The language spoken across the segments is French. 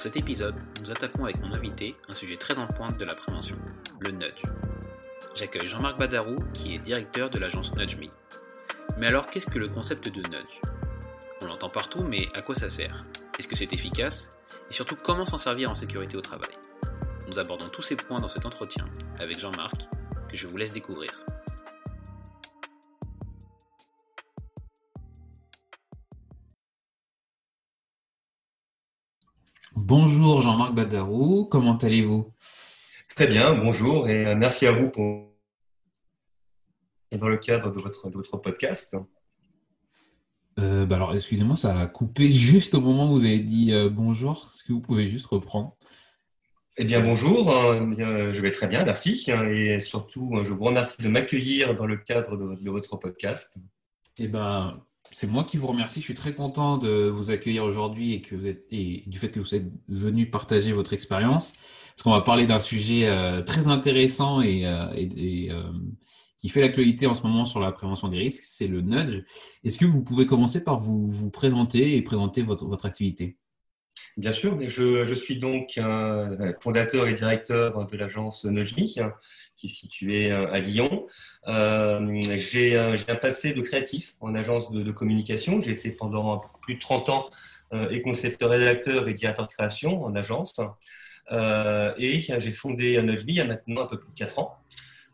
Dans cet épisode, nous attaquons avec mon invité un sujet très en pointe de la prévention, le nudge. J'accueille Jean-Marc Badarou, qui est directeur de l'agence NudgeMe. Mais alors, qu'est-ce que le concept de nudge? On l'entend partout, mais à quoi ça sert? Est-ce que c'est efficace? Et surtout, comment s'en servir en sécurité au travail? Nous abordons tous ces points dans cet entretien avec Jean-Marc, que je vous laisse découvrir. Bonjour Jean-Marc Badarou, comment allez-vous? Très bien, bonjour et euh, merci à vous pour dans le cadre de votre, de votre podcast. Euh, bah alors, excusez-moi, ça a coupé juste au moment où vous avez dit euh, bonjour. Est-ce que vous pouvez juste reprendre? Eh bien, bonjour. hein, bien, je vais très bien, merci. Et surtout, je vous remercie de m'accueillir dans le cadre de, de votre podcast. Eh ben, c'est moi qui vous remercie. Je suis très content de vous accueillir aujourd'hui et, que vous êtes, et du fait que vous êtes venu partager votre expérience. Parce qu'on va parler d'un sujet euh, très intéressant et, euh, et- euh, qui fait l'actualité en ce moment sur la prévention des risques, c'est le nudge. Est-ce que vous pouvez commencer par vous, vous présenter et présenter votre, votre activité? Bien sûr, je, je suis donc fondateur et directeur de l'agence NudgeMe, hein, qui est située euh, à Lyon. Euh, J'ai un j'ai un passé de créatif en agence de, communication. J'ai été pendant plus de 30 ans euh, et concepteur-rédacteur et directeur de création en agence. Euh, et j'ai fondé NudgeMe il y a maintenant un peu plus de 4 ans.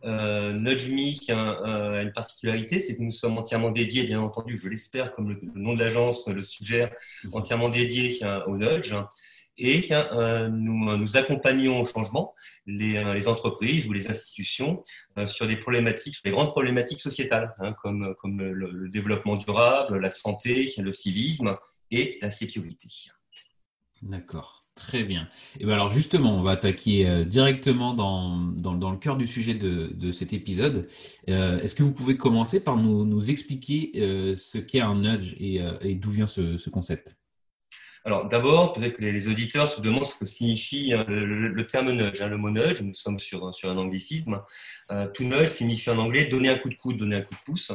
Euh, NudgeMe a, a une particularité, c'est que nous sommes entièrement dédiés, bien entendu, je l'espère, comme le, nom de l'agence le suggère, entièrement dédiés euh, au nudge. Et euh, nous, nous accompagnons au changement les, euh, entreprises ou les institutions euh, sur des problématiques, sur les grandes problématiques sociétales, hein, comme, le développement durable, la santé, le civisme et la sécurité. D'accord, très bien. Et bien alors justement, on va attaquer euh, directement dans, dans, dans le cœur du sujet de, de cet épisode. Euh, Est-ce que vous pouvez commencer par nous, nous expliquer euh, ce qu'est un nudge et, euh, et d'où vient ce, ce concept? Alors d'abord, peut-être que les, auditeurs se demandent ce que signifie euh, le, le terme nudge. hein. Le mot nudge, nous sommes sur, sur un anglicisme. To nudge signifie en anglais donner un coup de coude, donner un coup de pouce.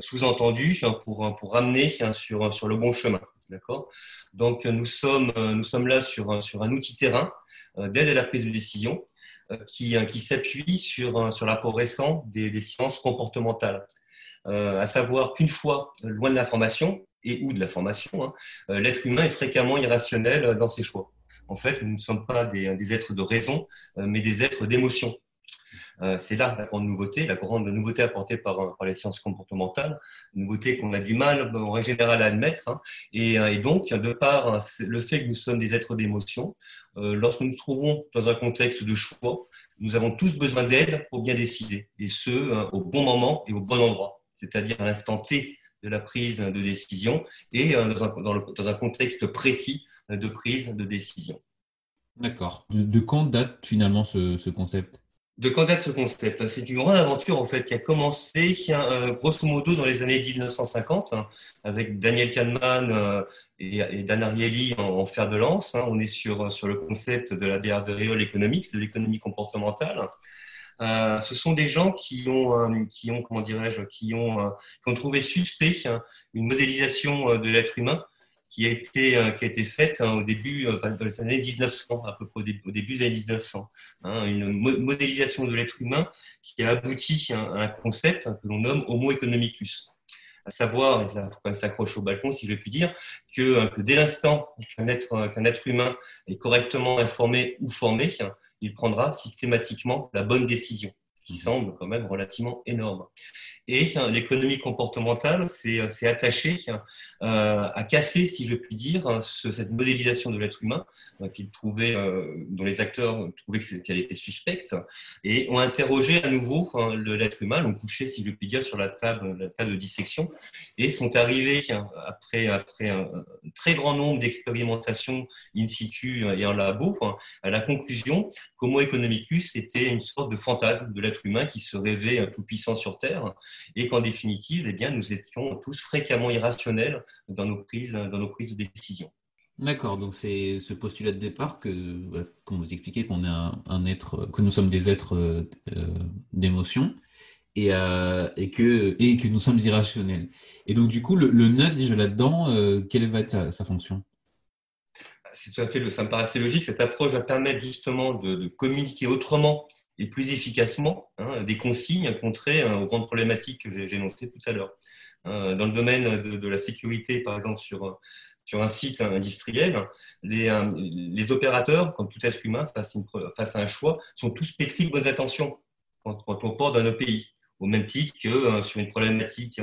Sous-entendu pour, pour ramener hein, sur, sur le bon chemin. D'accord? Donc nous sommes, euh, nous sommes là sur, un- sur un outil terrain euh, d'aide à la prise de décision euh, qui, euh, qui s'appuie sur, sur l'apport récent des, sciences comportementales. Euh, à savoir qu'une fois loin de l'information et ou de la formation, hein, euh, l'être humain est fréquemment irrationnel euh, dans ses choix. En fait, nous ne sommes pas des, des êtres de raison, euh, mais des êtres d'émotion. Euh, c'est là la grande nouveauté, la grande nouveauté apportée par, les sciences comportementales, nouveauté qu'on a du mal en règle générale à admettre. hein. Et, euh, et donc, de par hein, le fait que nous sommes des êtres d'émotion, euh, lorsque nous nous trouvons dans un contexte de choix, nous avons tous besoin d'aide pour bien décider, et ce, au bon moment et au bon endroit, c'est-à-dire à l'instant T de la prise de décision et dans un, contexte précis de prise de décision. D'accord. De, quand date finalement ce concept? De date ce concept? C'est une grande aventure en fait qui a commencé euh, grosso modo dans les années 1950 hein, avec Daniel Kahneman euh, et, Dan Ariely en, fer de lance. hein. On est sur, sur le concept de la behavioral economics, de l'économie comportementale. Euh, ce sont des gens qui ont, euh, qui ont comment dirais-je, qui ont, euh, qui ont trouvé suspect hein, une modélisation euh, de l'être humain qui a été, euh, qui a été faite hein, au début, euh, dans les années 1900, à peu près au début, des années 1900. Hein, une modélisation de l'être humain qui a abouti à un concept que l'on nomme Homo economicus à savoir, et ça s'accroche au balcon si je puis dire, que, que dès l'instant qu'un être, qu'un être humain est correctement informé ou formé, il prendra systématiquement la bonne décision qui semble quand même relativement énorme. Et hein, l'économie comportementale s'est attachée euh, à casser, si je puis dire, hein, cette modélisation de l'être humain euh, qu'ils trouvaient, euh, dont les acteurs trouvaient qu'elle était suspecte, et ont interrogé à nouveau hein, l'être humain, l'ont couché, si je puis dire, sur la table, la table de dissection, et sont arrivés, après, après un, très grand nombre d'expérimentations in situ et en labo, à la conclusion qu'Homo economicus était une sorte de fantasme de l'être humain qui se rêvait tout puissant sur Terre et qu'en définitive, eh bien, nous étions tous fréquemment irrationnels dans nos prises, dans nos prises de décision. D'accord, donc c'est ce postulat de départ que, qu'on vous expliquait qu'on est un, être, que nous sommes des êtres euh, d'émotion et, euh, et, que, et que nous sommes irrationnels. Et donc du coup, le, le nudge là-dedans, euh, quelle va être sa, fonction? C'est tout fait, ça me paraissait logique. Cette approche va permettre justement de, communiquer autrement et plus efficacement hein, des consignes contrer hein, aux grandes problématiques que j'ai énoncées tout à l'heure. Hein, dans le domaine de, la sécurité, par exemple, sur, un site industriel, les, euh, les opérateurs, comme tout être humain, face, à un choix, sont tous pétris de bonnes intentions quand, on porte dans nos pays. Au même titre que euh, sur une problématique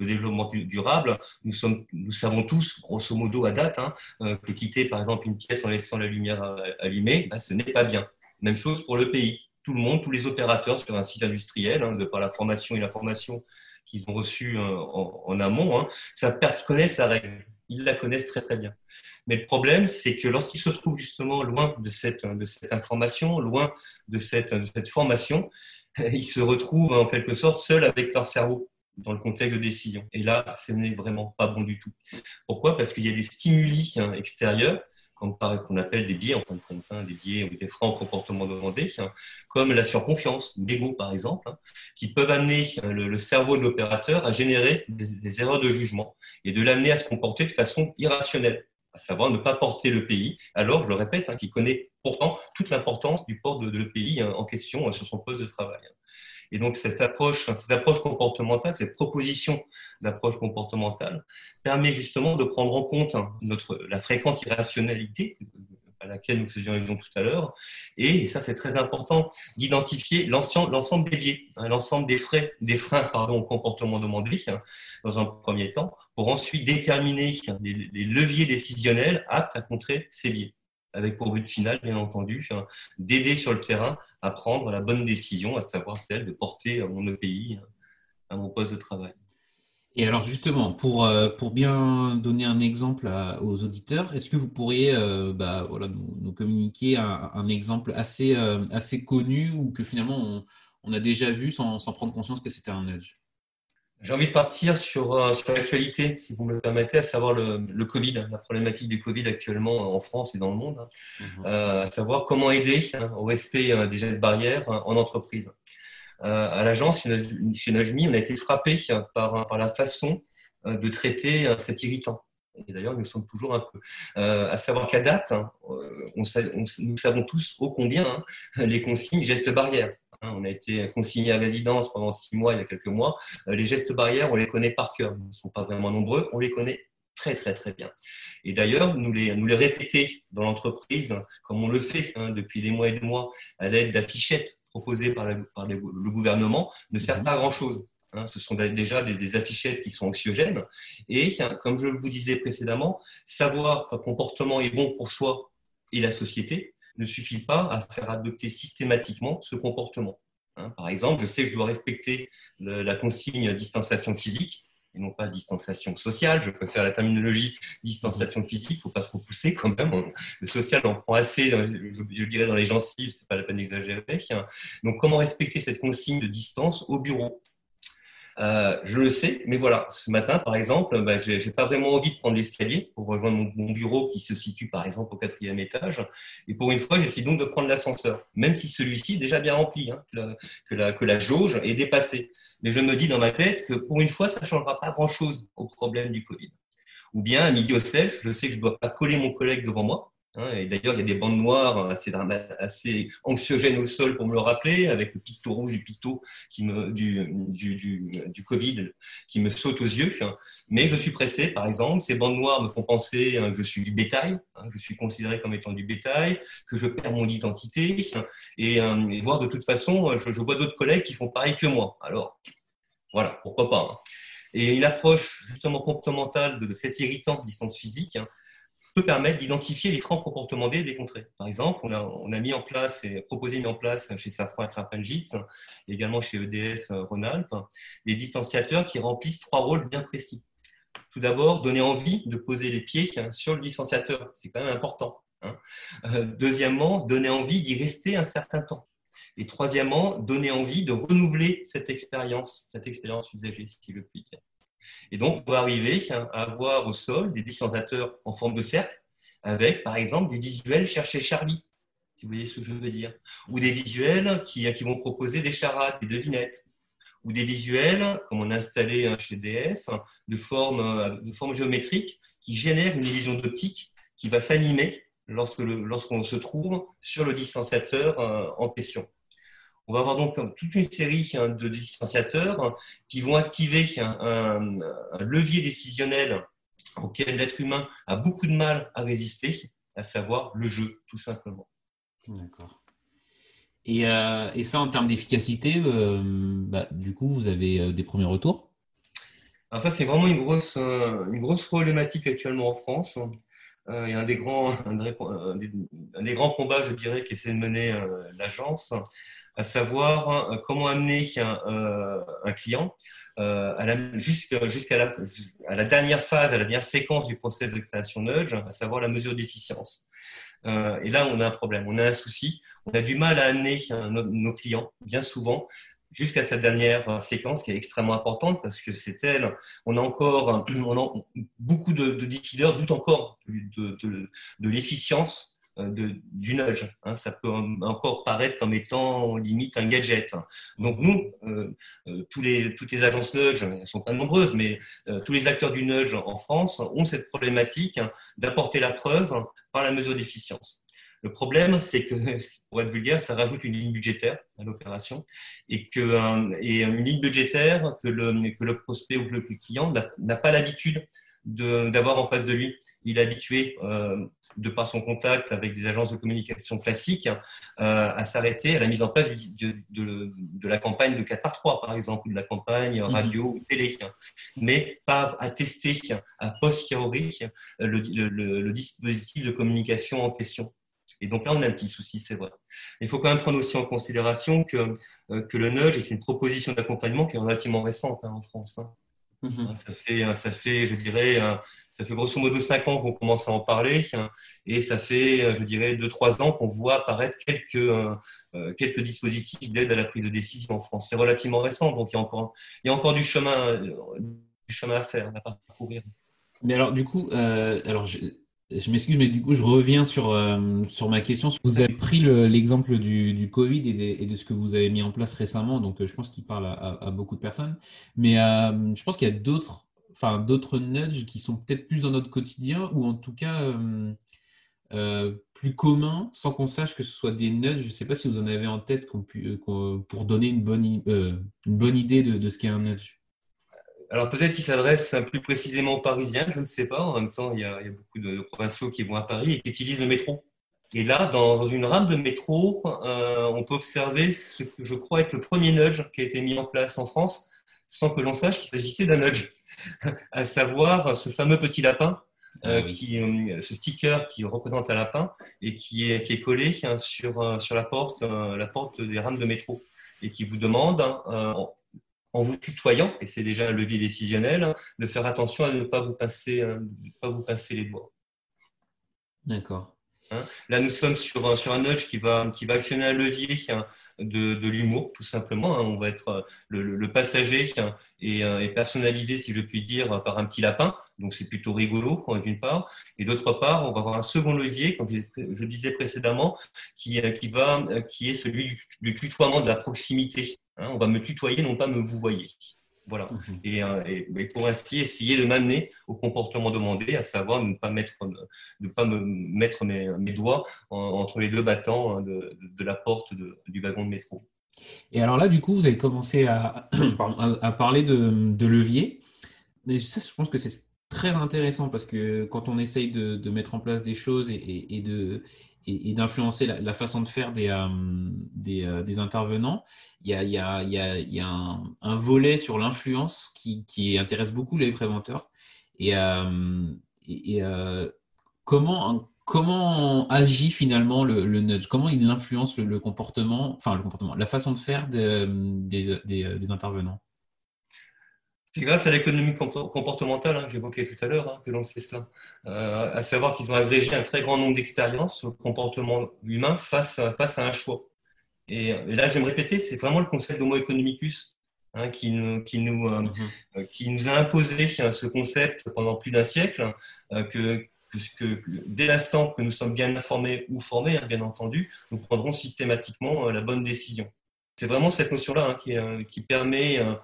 de développement durable, nous, sommes, nous savons tous, grosso modo à date, euh, que quitter par exemple une pièce en laissant la lumière allumée, bah, ce n'est pas bien. Même chose pour le pays tout le monde, tous les opérateurs sur un site industriel, hein, de par la formation et la formation qu'ils ont reçue euh, en, amont, hein, savent connaissent la règle. Ils la connaissent très très bien. Mais le problème, c'est que lorsqu'ils se trouvent justement loin de cette, de cette information, loin de cette, de cette formation, ils se retrouvent en quelque sorte seuls avec leur cerveau dans le contexte de décision. Et là, ce n'est vraiment pas bon du tout. Pourquoi? Parce qu'il y a des stimuli hein, extérieurs qu'on appelle des biais, en fin de compte, hein, des biais ou des freins au comportement demandé, hein, comme la surconfiance, l'ego par exemple, hein, qui peuvent amener le, cerveau de l'opérateur à générer des, erreurs de jugement et de l'amener à se comporter de façon irrationnelle, à savoir ne pas porter le pays, alors, je le répète, qui connaît pourtant toute l'importance du port de, de, le pays en question sur son poste de travail. Et donc, cette approche, cette approche comportementale, cette proposition d'approche comportementale permet justement de prendre en compte hein, notre, la fréquente irrationalité à laquelle nous faisions allusion tout à l'heure. Et ça, c'est très important d'identifier l'ensemble des biais, hein, l'ensemble des, frais, des freins pardon, au comportement demandé hein, dans un premier temps, pour ensuite déterminer les, les leviers décisionnels aptes à contrer ces biais avec pour but final, bien entendu, hein, d'aider sur le terrain à prendre la bonne décision, à savoir celle de porter mon EPI hein, à mon poste de travail. Et alors justement, pour, euh, pour bien donner un exemple aux auditeurs, est-ce que vous pourriez euh, bah, nous, communiquer un, exemple assez, euh, assez connu ou que finalement on, on a déjà vu sans, sans prendre conscience que c'était un nudge? J'ai envie de partir sur, euh, sur l'actualité, si vous me le permettez, à savoir le, le, Covid, la problématique du Covid actuellement en France et dans le monde, hein. mhm. euh, à savoir comment aider hein, au respect euh, des gestes barrières en entreprise. à l'agence, chez Najmi, on a été frappé par, par la façon de traiter cet irritant. Et d'ailleurs, nous sommes toujours un peu. à savoir qu'à date, hein, on, nous savons tous ô combien les consignes gestes barrières. Hein, on a été consigné à résidence pendant six mois, il y a quelques mois. Euh, les gestes barrières, on les connaît par cœur. Ils ne sont pas vraiment nombreux, on les connaît très très très bien. Et d'ailleurs, nous les, nous les répéter dans l'entreprise, comme on le fait hein, depuis des mois et des mois, à l'aide d'affichettes proposées par, le gouvernement, ne sert mhm. pas à grand-chose. Hein. ce sont déjà des, affichettes qui sont anxiogènes. Et comme je vous disais précédemment, savoir qu'un comportement est bon pour soi et la société, ne suffit pas à faire adopter systématiquement ce comportement. Hein, par exemple, je sais que je dois respecter la consigne distanciation physique et non pas distanciation sociale. Je préfère la terminologie distanciation physique, il ne faut pas trop pousser quand même. Le social en prend assez, je, dirais dans les gencives, ce n'est pas la peine d'exagérer. Donc comment respecter cette consigne de distance au bureau? Euh, je le sais, mais voilà, ce matin, par exemple, bah, je n'ai pas vraiment envie de prendre l'escalier pour rejoindre mon, bureau qui se situe, par exemple, au quatrième étage. Et pour une fois, j'essaie donc de prendre l'ascenseur, même si celui-ci est déjà bien rempli, hein, que, la, que, la, jauge est dépassée. Mais je me dis dans ma tête que pour une fois, ça ne changera pas grand-chose au problème du Covid. Ou bien à midi au self, je sais que je ne dois pas coller mon collègue devant moi. Hein, et d'ailleurs, il y a des bandes noires assez, assez, anxiogènes au sol pour me le rappeler, avec le picto rouge du picto du, Covid qui me saute aux yeux. Mais je suis pressé, par exemple. Ces bandes noires me font penser que je suis du bétail, hein, je suis considéré comme étant du bétail, que je perds mon identité. Et, euh, et de toute façon, je, je vois d'autres collègues qui font pareil que moi. Alors, voilà, pourquoi pas. Hein. Et une approche justement comportementale de, cet irritant distance physique hein, peut permettre d'identifier les freins comportementaux des contrées. Par exemple, on a, mis en place et proposé mis en place chez Safran et également chez EDF euh, Rhône-Alpes, des distanciateurs qui remplissent trois rôles bien précis. Tout d'abord, donner envie de poser les pieds hein, sur le distanciateur, c'est quand même important. Hein. Euh, deuxièmement, donner envie d'y rester un certain temps. Et troisièmement, donner envie de renouveler cette expérience, cette expérience usagée, si je puis. Et donc, on va arriver à avoir au sol des distanciateurs en forme de cercle, avec par exemple des visuels chercher Charlie, si vous voyez ce que je veux dire, ou des visuels qui, vont proposer des charades, des devinettes, ou des visuels, comme on a installé chez DF, de forme, de forme géométrique qui génèrent une illusion d'optique qui va s'animer lorsqu'on se trouve sur le distanciateur euh, en question. On va avoir donc toute une série hein, de distanciateurs qui vont activer un, levier décisionnel auquel l'être humain a beaucoup de mal à résister, à savoir le jeu, tout simplement. D'accord. Et, euh, ça, en termes d'efficacité, euh, bah, du coup, vous avez euh, des premiers retours? Alors ça, c'est vraiment une grosse, une grosse problématique actuellement en France. il y a un des grands, un des, grands combats, je dirais, qu'essaie de mener l'agence, à savoir hein, comment amener un, euh, client euh, jusqu'à la, dernière phase, à la dernière séquence du process de création Nudge, à savoir la mesure d'efficience. Euh, et là, on a un problème, on a un souci. On a du mal à amener nos, clients, bien souvent, jusqu'à cette dernière séquence qui est extrêmement importante parce que c'est elle. On a encore beaucoup de, de décideurs doutent encore de l'efficience euh, du nudge. Hein. ça peut encore paraître comme étant limite un gadget. Donc nous, euh, euh, tous les, toutes les agences nudge, elles sont pas nombreuses, mais tous les acteurs du nudge en France ont cette problématique d'apporter la preuve par la mesure d'efficience. Le problème, c'est que, pour être vulgaire, ça rajoute une ligne budgétaire à l'opération et, que, et une ligne budgétaire que le, que le prospect ou le client n'a pas l'habitude d'avoir en face de lui. Il est habitué, euh, de par son contact avec des agences de communication classiques, euh, à s'arrêter à la mise en place de, de, de, la campagne de 4 par 3, par exemple, ou de la campagne mhm. radio ou télé, mais pas à tester à posteriori le, le, le dispositif de communication en question. Et donc là, on a un petit souci, c'est vrai. Il faut quand même prendre aussi en considération que, euh, que le nudge est une proposition d'accompagnement qui est relativement récente hein, en France. Hein. Mhm. Hein, ça, fait, hein, ça fait, je dirais, ça fait grosso modo 5 ans qu'on commence à en parler hein, et ça fait, euh, je dirais, 2-3 ans qu'on voit apparaître quelques, euh, euh, quelques dispositifs d'aide à la prise de décision en France. C'est relativement récent, donc il y a encore, il y a encore du, chemin, du chemin à faire, à parcourir. Mais alors, du coup, alors je, m'excuse, mais du coup, je reviens sur, euh, sur ma question. Vous avez pris l'exemple du, du, Covid et, de ce que vous avez mis en place récemment, donc euh, je pense qu'il parle à, beaucoup de personnes. Mais euh, je pense qu'il y a d'autres enfin, d'autres nudges qui sont peut-être plus dans notre quotidien ou en tout cas plus communs sans qu'on sache que ce soit des nudges. Je ne sais pas si vous en avez en tête pour donner une bonne, une bonne idée de, de ce qu'est un nudge. Alors peut-être qu'il s'adresse plus précisément aux Parisiens, je ne sais pas. En même temps, il y a, beaucoup de provinciaux qui vont à Paris et qui utilisent le métro. Et là, dans une rame de métro, euh, on peut observer ce que je crois être le premier nudge qui a été mis en place en France, sans que l'on sache qu'il s'agissait d'un nudge, à savoir ce fameux petit lapin, euh, ah qui, euh, ce sticker qui représente un lapin et qui est, qui est collé hein, sur, sur la, porte, la porte des rames de métro et qui vous demande en vous tutoyant, et c'est déjà un levier décisionnel, de faire attention à ne pas vous passer, euh, pas vous passer les doigts. D'accord. Hein Là, nous sommes sur un, sur un nudge qui va, qui va actionner un levier hein, de, de l'humour, tout simplement. Hein. On va être euh, le, le, passager et, euh, personnalisé, si je puis dire, par un petit lapin. Donc, c'est plutôt rigolo, d'une part. Et d'autre part, on va avoir un second levier, comme je disais précédemment, qui, qui, va, qui est celui du, du tutoiement de la proximité. Hein, on va me tutoyer, non pas me vous voyez. Voilà. Mhm. Et, pour ainsi essayer de m'amener au comportement demandé, à savoir ne pas mettre, ne pas me mettre mes, doigts entre les deux battants hein, de, la porte du wagon de métro. Et alors là, du coup, vous avez commencé à, à parler de, de, levier. Mais ça, je pense que c'est très intéressant parce que quand on essaye de, mettre en place des choses et, et de et, d'influencer la, façon de faire des, euh, euh, intervenants, il y a, un, volet sur l'influence qui, intéresse beaucoup les préventeurs. Et, euh, comment, agit finalement le, nudge? Comment il influence le, comportement, enfin le comportement, la façon de faire des intervenants? C'est grâce à l'économie comportementale hein, que j'évoquais tout à l'heure hein, que l'on sait cela. Euh, à savoir qu'ils ont agrégé un très grand nombre d'expériences sur le comportement humain face, face à un choix. Et, là, je vais me répéter, c'est vraiment le concept d'homo economicus hein, qui, nous, qui, nous, euh, mm-hmm. euh, qui nous a imposé ce concept pendant plus d'un siècle, que, que, dès l'instant que nous sommes bien informés ou formés, bien entendu, nous prendrons systématiquement la bonne décision. C'est vraiment cette notion-là qui, qui, permet euh,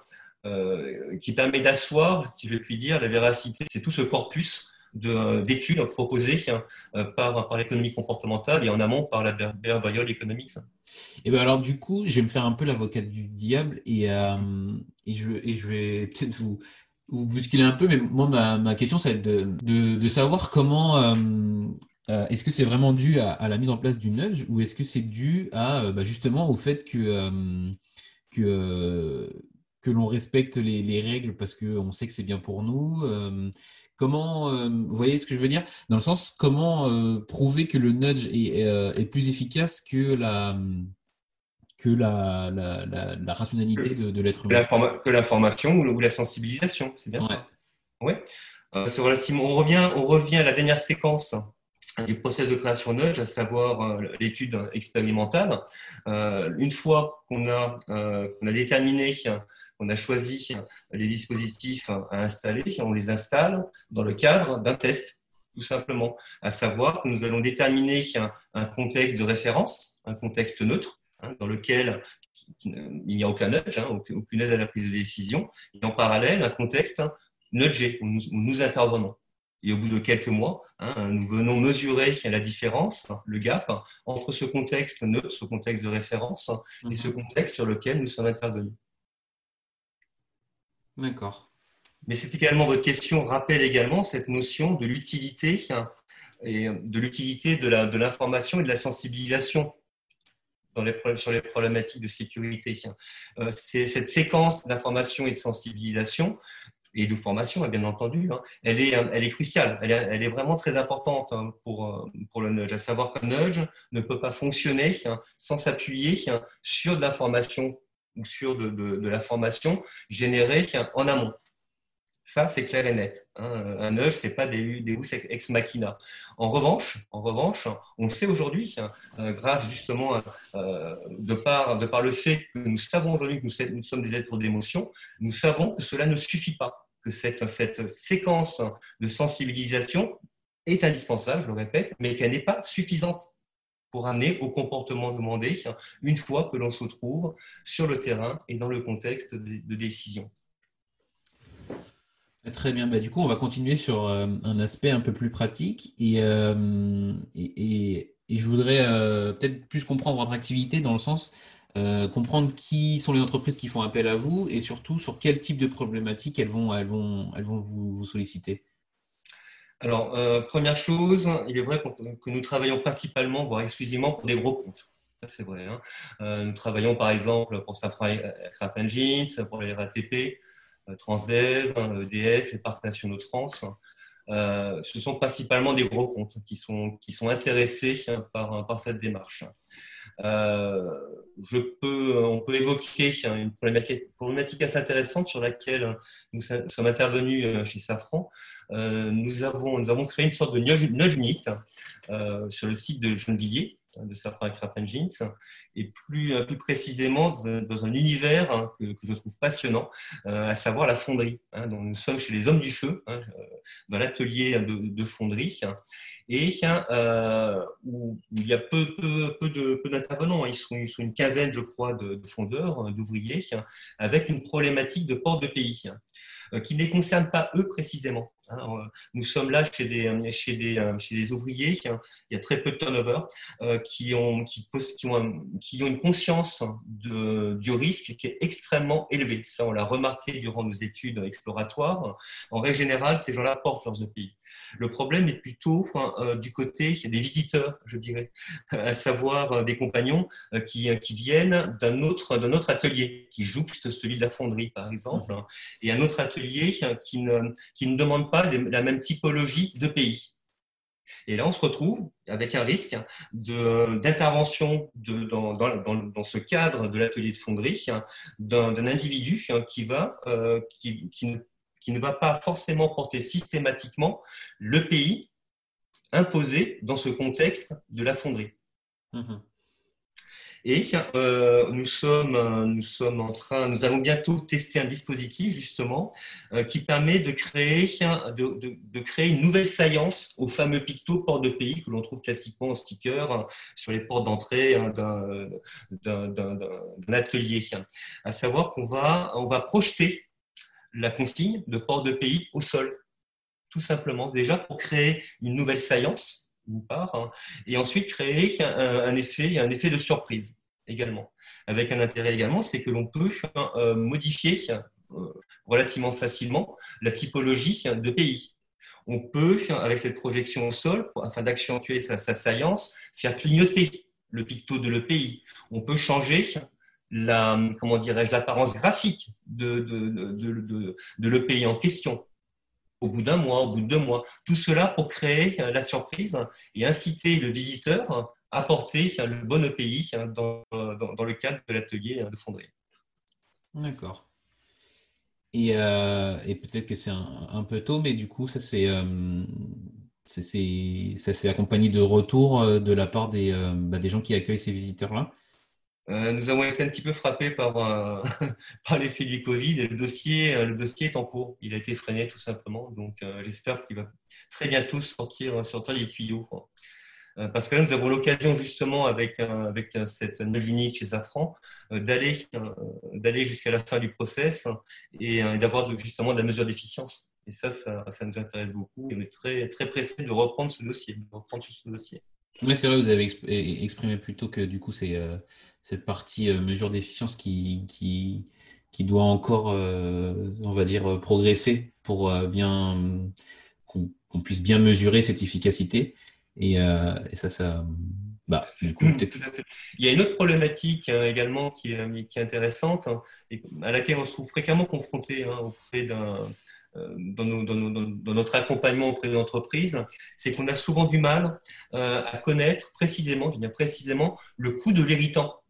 qui permet d'asseoir, si je puis dire, la véracité. C'est tout ce corpus d'études proposées euh, par, l'économie comportementale et en amont par la behavioral economics. Et ben alors du coup, je vais me faire un peu l'avocat du diable et, euh, je, vais peut-être vous, bousculer un peu, mais moi ma, question, ça va être de, savoir comment est-ce que c'est vraiment dû à, à, la mise en place du nudge ou est-ce que c'est dû à bah, justement au fait que, que que l'on respecte les, règles parce qu'on sait que c'est bien pour nous euh, Comment, euh, vous voyez ce que je veux dire? Dans le sens, comment euh, prouver que le nudge est, plus efficace que la, que la, la, rationalité de, l'être humain Que l'information ou, la sensibilisation, c'est bien ça? Oui. c'est relativement. On revient, on revient à la dernière séquence du process de création nudge, à savoir l'étude expérimentale. une fois qu'on a, qu'on a déterminé on a choisi les dispositifs à installer, on les installe dans le cadre d'un test, tout simplement, à savoir que nous allons déterminer un, contexte de référence, un contexte neutre, hein, dans lequel il n'y a aucun nudge, hein, aucune aide à la prise de décision, et en parallèle un contexte nudgé, où nous, intervenons. Et au bout de quelques mois, hein, nous venons mesurer la différence, le gap, entre ce contexte neutre, ce contexte de référence, et ce mhm. contexte sur lequel nous sommes intervenus. D'accord. Mais c'est également votre question rappelle également cette notion de l'utilité et de l'utilité de l'information et de la sensibilisation dans les, sur les problématiques de sécurité. Euh, c'est cette séquence d'information et de sensibilisation et de formation, bien entendu, hein, elle, est, elle est cruciale, elle est, vraiment très importante hein, pour, pour le nudge. À savoir qu'un nudge ne peut pas fonctionner hein, sans s'appuyer sur de l'information ou sur de, la formation générée en amont. Ça, c'est clair et net. Hein. Un œuf, ce n'est pas des, des ex machina. En revanche, en revanche, on sait aujourd'hui, hein, euh, grâce justement, euh, de, par, de par le fait que nous savons aujourd'hui que nous, sommes des êtres d'émotion, nous savons que cela ne suffit pas, que cette séquence de sensibilisation est indispensable, je le répète, mais qu'elle n'est pas suffisante pour amener au comportement demandé une fois que l'on se trouve sur le terrain et dans le contexte de, décision. Très bien. Bah, du coup, on va continuer sur euh, un aspect un peu plus pratique et, euh, et, je voudrais euh, peut-être plus comprendre votre activité dans le sens comprendre qui sont les entreprises qui font appel à vous et surtout sur quel type de problématiques elles vont, elles vont, elles vont vous solliciter. Alors, euh, première chose, il est vrai que nous travaillons principalement, voire exclusivement pour des gros comptes. C'est vrai. Hein. Euh, nous travaillons par exemple pour Safran Aircraft Engines, pour les RATP, euh, Transdev, EDF, les parcs nationaux de France. ce sont principalement des gros comptes qui sont, qui sont intéressés par, par cette démarche. Euh, je peux, on peut évoquer une problématique, assez intéressante sur laquelle nous sommes intervenus euh, chez Safran. Euh, nous, avons, nous avons créé une sorte de nudge unit sur le site de Gennevilliers, de Safran Craft Engines, et plus, plus précisément dans un univers hein, que, je trouve passionnant, à savoir la fonderie. Hein, nous sommes chez les hommes du feu, dans l'atelier de, fonderie, et où, il y a peu, peu, peu d'intervenants. Ils, sont, une quinzaine, je crois, de, fondeurs, d'ouvriers, avec une problématique de port de pays qui ne les concerne pas eux précisément. Hein, euh, nous sommes là chez des, euh, chez des, euh, chez des ouvriers, il y a très peu de turnover, qui, ont, qui, qui, ont, qui ont une conscience du risque qui est extrêmement élevé. Ça, on l'a remarqué durant nos études exploratoires. En règle générale, ces gens-là portent leurs EPI. Le problème est plutôt du côté des visiteurs, je dirais, à savoir des compagnons qui, viennent d'un autre, d'un autre atelier, qui jouxte celui de la fonderie, par exemple, et un autre atelier qui ne, qui ne demande pas la même typologie de pays. Et là, on se retrouve avec un risque d'intervention dans, dans, ce cadre de l'atelier de fonderie d'un individu qui, va, euh, ne, va pas forcément porter systématiquement le pays imposé dans ce contexte de la fonderie. Mmh et euh, nous, sommes, euh, nous sommes en train, nous allons bientôt tester un dispositif justement euh, qui permet de créer, de, créer une nouvelle saillance au fameux picto port de pays que l'on trouve classiquement en sticker hein, sur les portes d'entrée hein, d'un atelier. À savoir qu'on va, on va projeter la consigne de port de pays au sol, tout simplement, déjà pour créer une nouvelle saillance hein, et ensuite créer un, effet, un effet de surprise également. Avec un intérêt également, c'est que l'on peut euh, modifier euh, relativement facilement la typologie de pays. On peut, avec cette projection au sol, afin d'accentuer sa, sa, saillance, faire clignoter le picto de le pays. On peut changer la, comment dirais-je, l'apparence graphique de, de, de, de, le pays en question au bout d'un mois, au bout de deux mois. Tout cela pour créer la surprise et inciter le visiteur à porter le bon EPI dans, dans, le cadre de l'atelier de fonderie. D'accord. Et, euh, et peut-être que c'est un, peu tôt, mais du coup, ça c'est euh, ça s'est accompagné de retours euh, de la part des, bah, des gens qui accueillent ces visiteurs-là? Nous avons été un petit peu frappés par, par l'effet du Covid et le dossier, le dossier est en cours. Il a été freiné tout simplement. Donc j'espère qu'il va très bientôt sortir, sortir des tuyaux. Parce que là, nous avons l'occasion justement avec, avec cette nouvelle chez Safran d'aller d'aller jusqu'à la fin du process et, d'avoir justement de la mesure d'efficience. Et ça, ça, nous intéresse beaucoup. Et on est très, très pressé de reprendre ce dossier. De reprendre ce dossier. Oui, c'est vrai, vous avez exprimé plutôt que du coup, c'est cette partie euh, mesure d'efficience qui, qui, doit encore, euh, on va dire, progresser pour euh, bien qu'on puisse bien mesurer cette efficacité. Et, ça, ça, bah, du coup, Il y a une autre problématique hein, également qui est, qui est intéressante hein, et à laquelle on se trouve fréquemment confronté hein, auprès d'un dans, dans, notre accompagnement auprès de l'entreprise, c'est qu'on a souvent du mal à connaître précisément, je précisément, le coût de l'héritant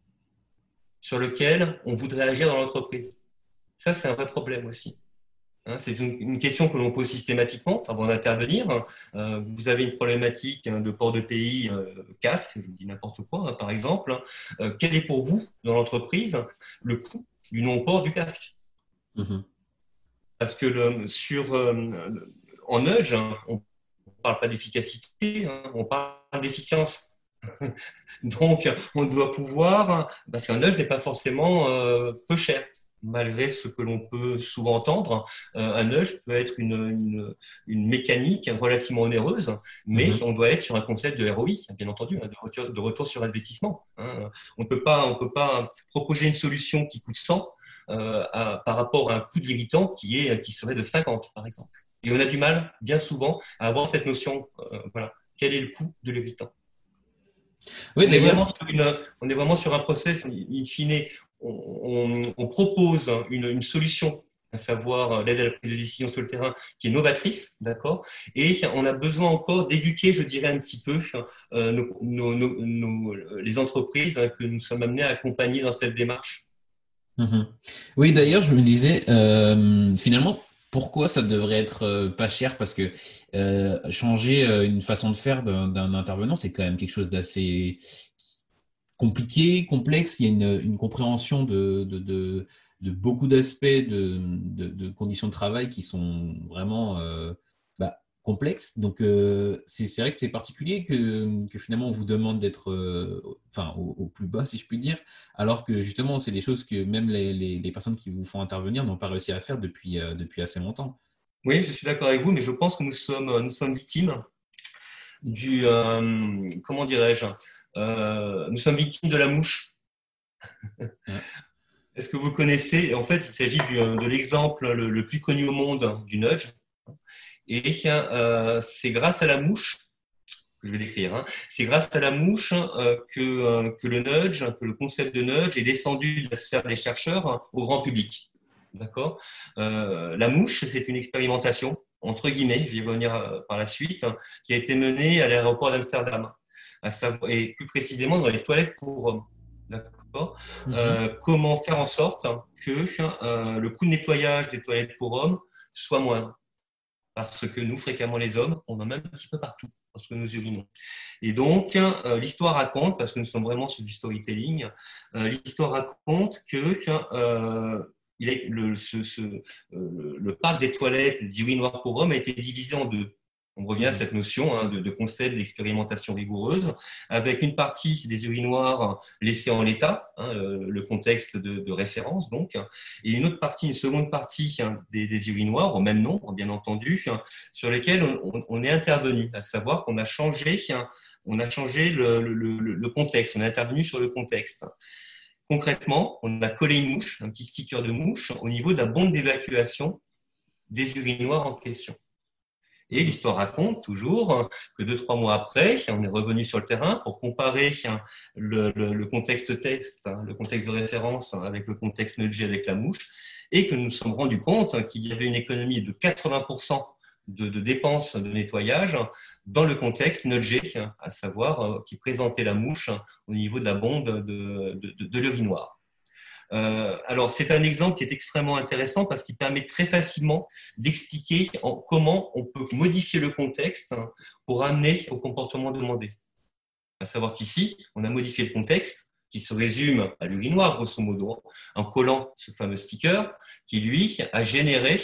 sur lequel on voudrait agir dans l'entreprise. Ça, c'est un vrai problème aussi. Hein, c'est une, question que l'on pose systématiquement avant d'intervenir. Euh, vous avez une problématique hein, de port de pays euh, casque, je dis n'importe quoi, hein, par exemple. Euh, quel est pour vous, dans l'entreprise, le coût du non-port du casque? Mm-hmm. Parce que le, sur, en nudge, on ne parle pas d'efficacité, on parle d'efficience. Donc, on doit pouvoir, parce qu'un œuf n'est pas forcément peu cher. Malgré ce que l'on peut souvent entendre, euh, un œuf peut être une, mécanique relativement onéreuse, mais mhm. on doit être sur un concept de ROI, bien entendu, hein, de, retour, sur investissement. Hein. On ne peut pas proposer une solution qui coûte 100 euh, par rapport à un coût d'irritant qui, est, qui serait de 50, par exemple. Et on a du mal, bien souvent, à avoir cette notion, voilà, quel est le coût de l'irritant on, est vraiment sur un process, in fine, on, propose une, solution à savoir l'aide à la prise de décision sur le terrain, qui est novatrice, d'accord? Et on a besoin encore d'éduquer, je dirais un petit peu, euh, les entreprises que nous sommes amenés à accompagner dans cette démarche. Mhm. Oui, d'ailleurs, je me disais, euh, finalement, pourquoi ça devrait être pas cher? Parce que changer une façon de faire d'un intervenant, c'est quand même quelque chose d'assez compliqué, complexe. Il y a une, compréhension de, beaucoup d'aspects de, conditions de travail qui sont vraiment bah, complexes. Donc, euh, c'est vrai que c'est particulier que, finalement on vous demande d'être euh, enfin, au, plus bas, si je puis dire, alors que justement, c'est des choses que même les, personnes qui vous font intervenir n'ont pas réussi à faire depuis, euh, assez longtemps. Oui, je suis d'accord avec vous, mais je pense que nous sommes victimes du, comment dirais-je, nous sommes victimes de la mouche. Est-ce que vous connaissez En fait, il s'agit de l'exemple le, plus connu au monde du nudge. Et euh, c'est grâce à la mouche, je vais décrire, hein, c'est grâce à la mouche euh, que, euh, que, le nudge, que le concept de nudge est descendu de la sphère des chercheurs au grand public. D'accord? La mouche, c'est une expérimentation, entre guillemets, je vais y revenir par la suite, qui a été menée à l'aéroport d'Amsterdam, et plus précisément dans les toilettes pour hommes. Mhm. Euh, comment faire en sorte que euh, le coût de nettoyage des toilettes pour hommes soit moindre? Parce que nous, fréquemment les hommes, on en met un petit peu partout parce que nous urinons. Et donc, euh, l'histoire raconte, parce que nous sommes vraiment sur du storytelling, l'histoire raconte que il est, le, le, parc des toilettes des urinoirs pour hommes a été divisé en deux. On revient à cette notion hein, de, concept d'expérimentation rigoureuse, avec une partie des urinoirs laissés en l'état, hein, le contexte de, référence donc, et une autre partie, une seconde partie hein, des, urinoirs au même nom, bien entendu, sur lesquels on, est intervenu, à savoir qu'on a changé, on a changé le, contexte, on est intervenu sur le contexte. Concrètement, on a collé une mouche, un petit sticker de mouche, au niveau de la bombe d'évacuation des urinoirs en question. Et l'histoire raconte toujours que deux, trois mois après, on est revenu sur le terrain pour comparer le, contexte texte, le contexte de référence avec le contexte nudgé avec la mouche, et que nous nous sommes rendus compte qu'il y avait une économie de 80% de, dépenses de nettoyage dans le contexte nudgé, à savoir euh, qui présentait la mouche au niveau de la bombe de, de l'urinoir. Euh, alors, c'est un exemple qui est extrêmement intéressant parce qu'il permet très facilement d'expliquer comment on peut modifier le contexte pour amener au comportement demandé. À savoir qu'ici, on a modifié le contexte qui se résume à l'urinoir, grosso modo, en collant ce fameux sticker, qui lui a généré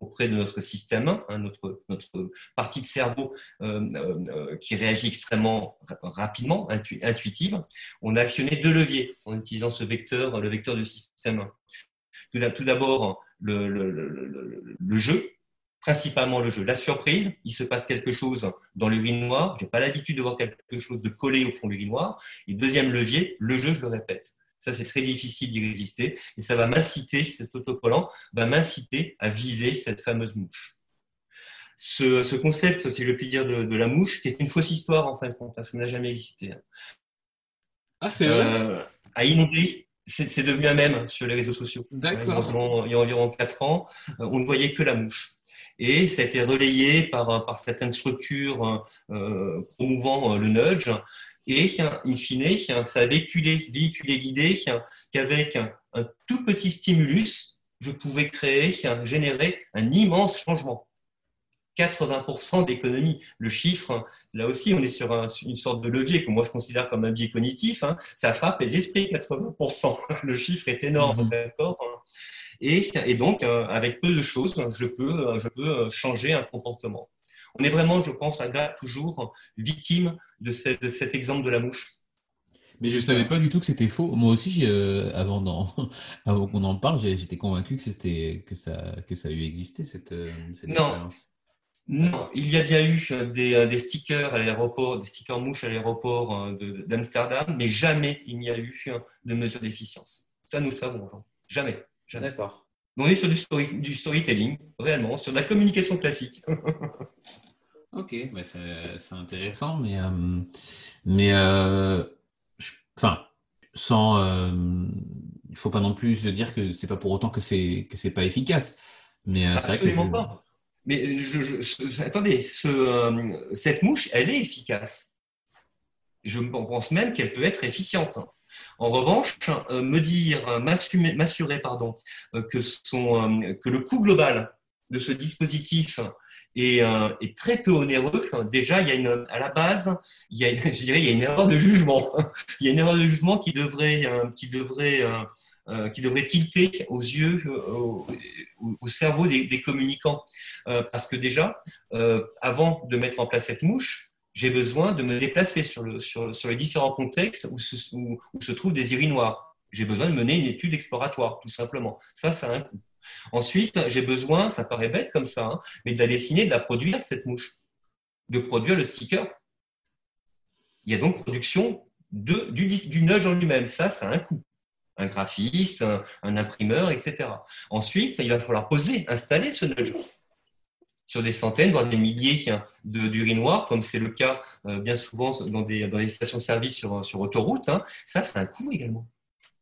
auprès de notre système, hein, notre, notre partie de cerveau euh, euh, qui réagit extrêmement rapidement, intuitive, on a actionné deux leviers en utilisant ce vecteur, le vecteur du système. Tout d'abord, le jeu, principalement le jeu. La surprise, il se passe quelque chose dans l'urinoir, je n'ai pas l'habitude de voir quelque chose de collé au fond de l'urinoir. Et deuxième levier, le jeu, je le répète. Ça, c'est très difficile d'y résister. Et ça va m'inciter, cet autocollant va m'inciter à viser cette fameuse mouche. Ce, concept, si je puis dire, de, la mouche, qui est une fausse histoire, en fin de compte, hein, ça n'a jamais existé. Ah, c'est vrai? Euh, À inonder, c'est devenu un même sur les réseaux sociaux. D'accord. Il y a environ 4 ans, euh, on ne voyait que la mouche et ça a été relayé par, par certaines structures euh, promouvant euh, le nudge. Et, in fine, ça a véhiculé, véhiculé l'idée qu'avec un, tout petit stimulus, je pouvais créer, générer un immense changement. 80% d'économie. Le chiffre, là aussi, on est sur une sorte de levier que moi je considère comme un biais cognitif. Hein. ça frappe les esprits, 80%. Le chiffre est énorme, mmh. d'accord et, donc, euh, avec peu de choses, je peux, euh, je peux euh, changer un comportement. On est vraiment, je pense, à date toujours victime de, cet exemple de la mouche. Mais je ne savais pas du tout que c'était faux. Moi aussi, avant, avant qu'on en parle, j'étais convaincu que, c'était, que, ça, que ça a eu existé, cette, cette non. Non, il y a bien eu des, des stickers à l'aéroport, des stickers mouches à l'aéroport d'Amsterdam, mais jamais il n'y a eu de mesure d'efficience. Ça, nous savons, Jamais. D'accord. On est sur du, storytelling, réellement, sur de la communication classique. ok, bah, c'est intéressant, mais, euh, mais euh, enfin, sans, euh, il faut pas non plus se dire que c'est pas pour autant que c'est que c'est pas efficace. Mais c'est vrai que pas. Mais je, attendez, ce, cette mouche, elle est efficace. Je pense même qu'elle peut être efficiente. En revanche, euh, me dire, m'assurer pardon, euh, que, euh, le coût global de ce dispositif est, euh, très peu onéreux, déjà, il y a à la base, il y a, une erreur de jugement. Il y a une erreur de jugement qui devrait, euh, qui devrait, euh, qui devrait tilter aux yeux, au, au cerveau des, des communicants. parce que déjà, avant de mettre en place cette mouche, j'ai besoin de me déplacer sur, le, sur, sur les différents contextes où se, trouvent des urinoirs. J'ai besoin de mener une étude exploratoire, tout simplement. Ça, ça a un coût. Ensuite, j'ai besoin, ça paraît bête comme ça, hein, mais de la dessiner, de la produire, cette mouche, de produire le sticker. Il y a donc production du, du nudge en lui-même. Ça, ça a un coût. Un graphiste, un, un, imprimeur, etc. Ensuite, il va falloir poser, installer ce nudge sur des centaines, voire des milliers d'urinoirs, comme c'est le cas euh, bien souvent dans des, dans des stations-service sur, sur autoroute. Hein. Ça, c'est un coût également.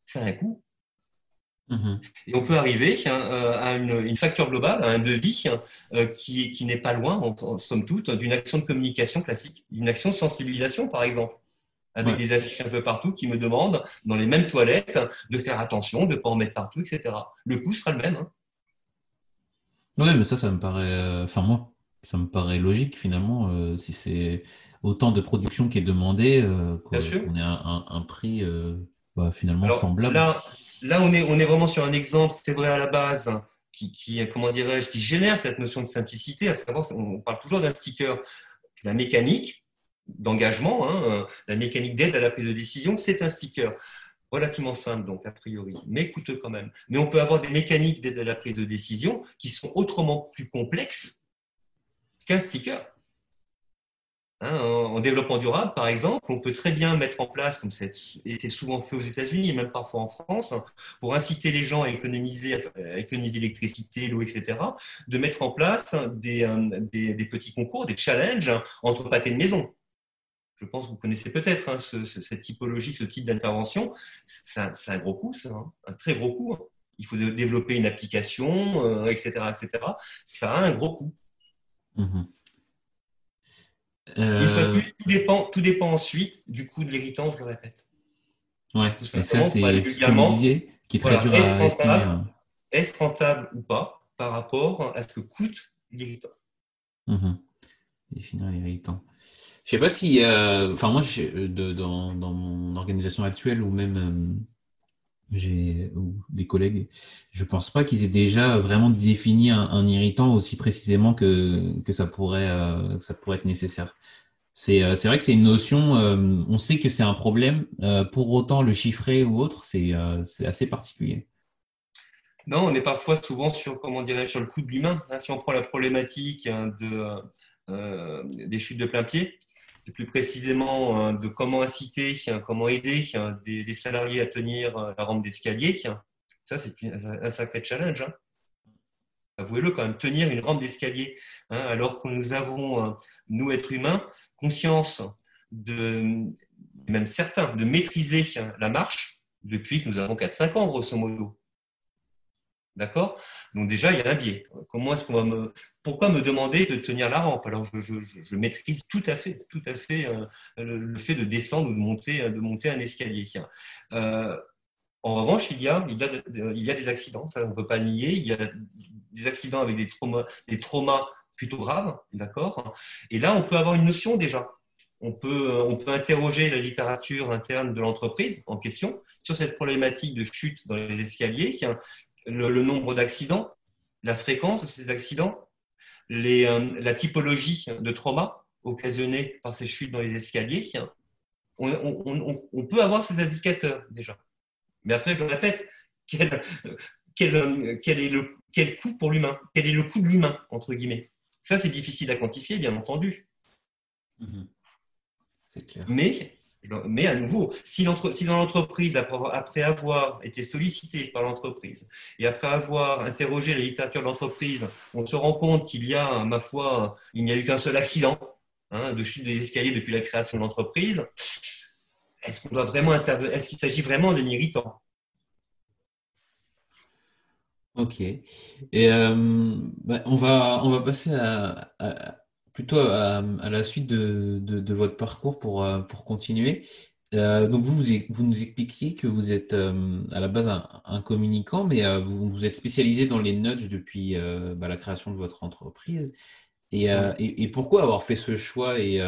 C'est un coût. Mmh. Et on peut arriver euh, à une, une, facture globale, à un devis euh, qui, qui n'est pas loin, en, en somme toute, d'une action de communication classique, d'une action de sensibilisation, par exemple, avec ouais. des affiches un peu partout qui me demandent, dans les mêmes toilettes, de faire attention, de ne pas en mettre partout, etc. Le coût sera le même. Hein. Oui, mais ça, ça me paraît. Euh, enfin, moi, ça me paraît logique finalement, euh, si c'est autant de production qui est demandé, euh, qu'on ait un, un, un prix bah, finalement Alors, semblable. Là, là on, est, on est vraiment sur un exemple, c'est vrai à la base, qui, qui comment dirais-je, qui génère cette notion de simplicité, à savoir, on parle toujours d'un sticker. La mécanique d'engagement, hein, la mécanique d'aide à la prise de décision, c'est un sticker relativement simple, donc a priori, mais coûteux quand même. Mais on peut avoir des mécaniques d'aide à la prise de décision qui sont autrement plus complexes qu'un sticker. Hein, en, développement durable, par exemple, on peut très bien mettre en place, comme ça a été souvent fait aux États-Unis et même parfois en France, pour inciter les gens à économiser, économiser l'électricité, l'eau, etc., de mettre en place des, euh, des, des, petits concours, des challenges entre pâtés de maison. Je pense que vous connaissez peut-être hein, ce, ce, cette typologie, ce type d'intervention. C'est un, un, gros coût, ça, hein, un très gros coût. Hein. Il faut développer une application, euh, etc., etc. Ça a un gros coût. Mmh. Euh... Plus, tout, dépend, tout dépend ensuite du coût de l'irritant, je le répète. Ouais, tout ça, c'est régulièrement. Qui est très voilà, dur à est estimer. Est-ce rentable ou pas par rapport à ce que coûte l'irritant mmh. Définir l'irritant. Je sais pas si, euh, enfin moi, je, de, dans, dans, mon organisation actuelle ou même euh, j'ai des collègues, je pense pas qu'ils aient déjà vraiment défini un, irritant aussi précisément que, que ça pourrait euh, ça pourrait être nécessaire. C'est euh, c'est vrai que c'est une notion, euh, on sait que c'est un problème, euh, pour autant le chiffrer ou autre, c'est c'est assez particulier. Non, on est parfois souvent sur comment dirais sur le coût de l'humain. Hein, si on prend la problématique hein, de des chutes de plein pied, plus précisément hein, de comment inciter, comment aider des, des salariés à tenir la rampe d'escalier. Ça, c'est un sacré challenge. Hein. Avouez-le, quand même, tenir une rampe d'escalier, hein, alors que nous avons, nous, êtres humains, conscience de, même certains, de maîtriser la marche depuis que nous avons 4-5 ans, grosso modo. D'accord? Donc déjà, il y a un biais. Comment est-ce qu'on va me... Pourquoi me demander de tenir la rampe? Alors, je, je, maîtrise tout à fait, tout à fait euh, le, le, fait de descendre ou de monter, de monter un escalier. Euh, en revanche, il y a, il y a, il y a des accidents, ça on ne peut pas le nier. Il y a des accidents avec des traumas, des traumas plutôt graves, d'accord? Et là, on peut avoir une notion déjà. On peut, on peut interroger la littérature interne de l'entreprise en question sur cette problématique de chute dans les escaliers le, le nombre d'accidents, la fréquence de ces accidents, les, euh, la typologie de trauma occasionnés par ces chutes dans les escaliers. On, on, on, peut avoir ces indicateurs déjà. Mais après, je le répète, quel, quel, quel est le quel coût pour l'humain? Quel est le coût de l'humain, entre guillemets? Ça, c'est difficile à quantifier, bien entendu. Mmh. C'est clair. Mais mais à nouveau, si, dans l'entreprise, après avoir été sollicité par l'entreprise et après avoir interrogé la littérature de l'entreprise, on se rend compte qu'il y a, ma foi, il n'y a eu qu'un seul accident hein, de chute des escaliers depuis la création de l'entreprise, est-ce qu'on doit vraiment Est-ce qu'il s'agit vraiment d'un irritant? Ok. Et euh, bah, on, va, on va passer à plutôt à, à la suite de, de, de, votre parcours pour, euh, pour continuer. Euh, donc vous, vous nous expliquiez que vous êtes euh, à la base un, communicant, mais euh, vous vous êtes spécialisé dans les nudges depuis bah, la création de votre entreprise. Et, et, pourquoi avoir fait ce choix et,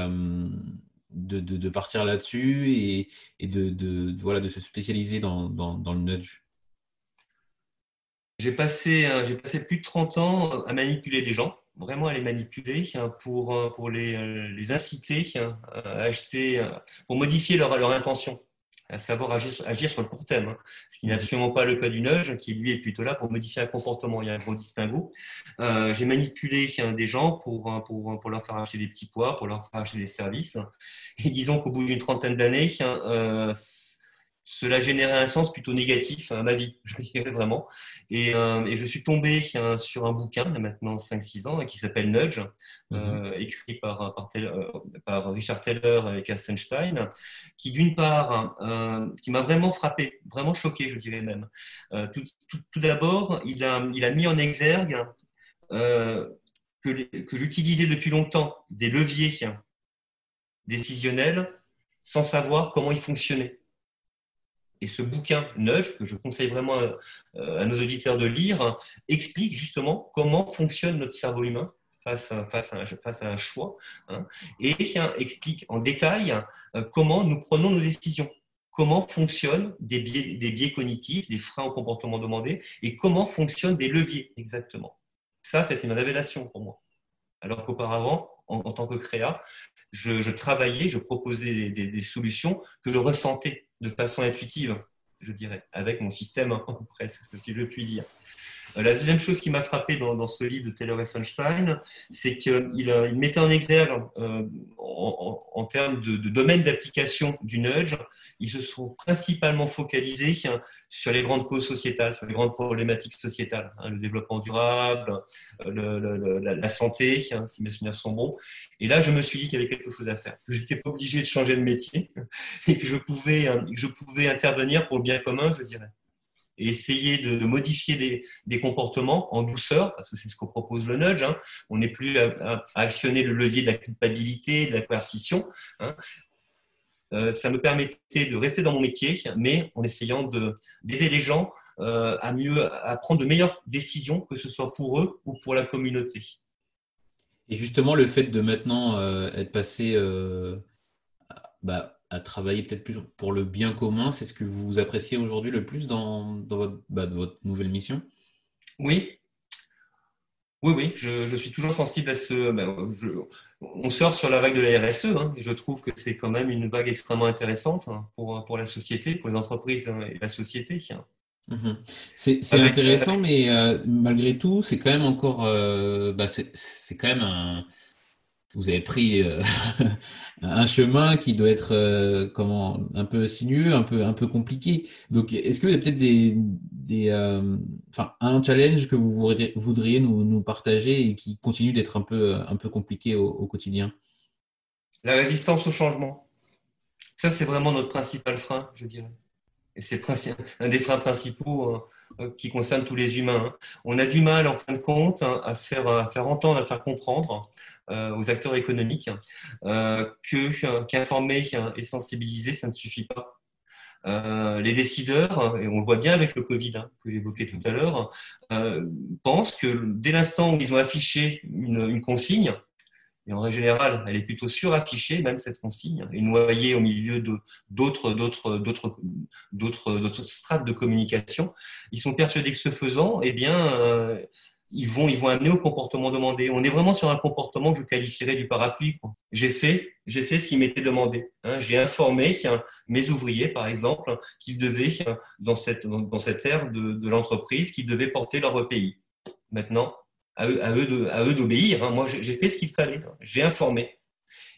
de, de, partir là-dessus et, et de, de, voilà, de se spécialiser dans, dans, dans le nudge? J'ai passé, j'ai passé plus de 30 ans à manipuler des gens vraiment à les manipuler hein, pour, euh, pour les, euh, les inciter hein, à acheter, euh, pour modifier leur, leur intention, à savoir agir, agir sur le court terme, hein. ce qui n'est absolument pas le cas du nudge, qui lui est plutôt là pour modifier un comportement. Il y a un gros distinguo. Euh, J'ai manipulé des gens pour, pour, pour leur faire acheter des petits pois, pour leur faire acheter des services. Et disons qu'au bout d'une trentaine d'années, euh, cela générait un sens plutôt négatif à ma vie, je dirais vraiment. Et, euh, et je suis tombé euh, sur un bouquin, il y a maintenant 5-6 ans, qui s'appelle Nudge, euh, mhm. écrit par, par, par, Richard Taylor et Kastenstein, qui d'une part, qui m'a vraiment frappé, vraiment choqué, je dirais même. tout, tout, d'abord, il a, il a mis en exergue que, que j'utilisais depuis longtemps des leviers décisionnels sans savoir comment ils fonctionnaient. Et ce bouquin Nudge, que je conseille vraiment à, nos auditeurs de lire, explique justement comment fonctionne notre cerveau humain face à, face à, un, choix, hein, et explique en détail euh, comment nous prenons nos décisions, comment fonctionnent des biais, cognitifs, des freins au comportement demandé, et comment fonctionnent des leviers exactement. Ça, c'était une révélation pour moi. Alors qu'auparavant, en, tant que créa, je, travaillais, je proposais des solutions que je ressentais de façon intuitive, je dirais, avec mon système, presque, si je puis dire. Euh, la deuxième chose qui m'a frappé dans, ce livre de Taylor et Sunstein, c'est qu'il euh, mettait en exergue, euh, en, termes de, domaine d'application du nudge, ils se sont principalement focalisés sur les grandes causes sociétales, sur les grandes problématiques sociétales, hein, le développement durable, la, santé, hein, si mes souvenirs sont bons. Et là, je me suis dit qu'il y avait quelque chose à faire, que je n'étais pas obligé de changer de métier et que je pouvais intervenir pour le bien commun, je dirais et essayer de, modifier des, comportements en douceur, parce que c'est ce qu'on propose le nudge. Hein. On n'est plus à, actionner le levier de la culpabilité, de la coercition. Hein. Euh, ça me permettait de rester dans mon métier, mais en essayant d'aider les gens euh, à mieux à prendre de meilleures décisions, que ce soit pour eux ou pour la communauté. Et justement, le fait de maintenant euh, être passé bah, à travailler peut-être plus pour le bien commun C'est ce que vous appréciez aujourd'hui le plus dans, dans bah, votre, nouvelle mission? Oui. Oui, oui, je, suis toujours sensible à ce. Ben, on sort sur la vague de la RSE, hein, et je trouve que c'est quand même une vague extrêmement intéressante hein, pour, pour la société, pour les entreprises hein, et la société. Mhm. C'est intéressant, mais euh, malgré tout, c'est quand même encore. Euh, bah, c'est quand même un vous avez pris euh, un chemin qui doit être euh, comment un peu sinueux, un peu un peu compliqué. Donc, est-ce que vous avez peut-être des, euh, un challenge que vous voudriez, nous, partager et qui continue d'être un peu un peu compliqué au, quotidien? La résistance au changement. Ça, c'est vraiment notre principal frein, je dirais. Et c'est un des freins principaux qui concernent tous les humains. Hein. On a du mal, en fin de compte, hein, à faire, à faire entendre, à faire comprendre aux acteurs économiques euh, que qu'informer et sensibiliser, ça ne suffit pas. Euh, les décideurs, et on le voit bien avec le Covid hein, que j'évoquais tout à l'heure, pensent que dès l'instant où ils ont affiché une, consigne, et en règle générale, elle est plutôt suraffichée, même cette consigne, et noyée au milieu d'autres d'autres strates de communication. Ils sont persuadés que ce faisant, eh bien, ils vont, ils vont amener au comportement demandé. On est vraiment sur un comportement que je qualifierais du parapluie. J'ai fait, j'ai fait ce qui m'était demandé. Hein. J'ai informé mes ouvriers, par exemple, qu'ils devaient, dans cette, dans cette ère de, de l'entreprise, qu'ils devaient porter leur pays. Maintenant, à eux, à eux d'obéir. Hein. Moi, j'ai fait ce qu'il fallait. J'ai informé.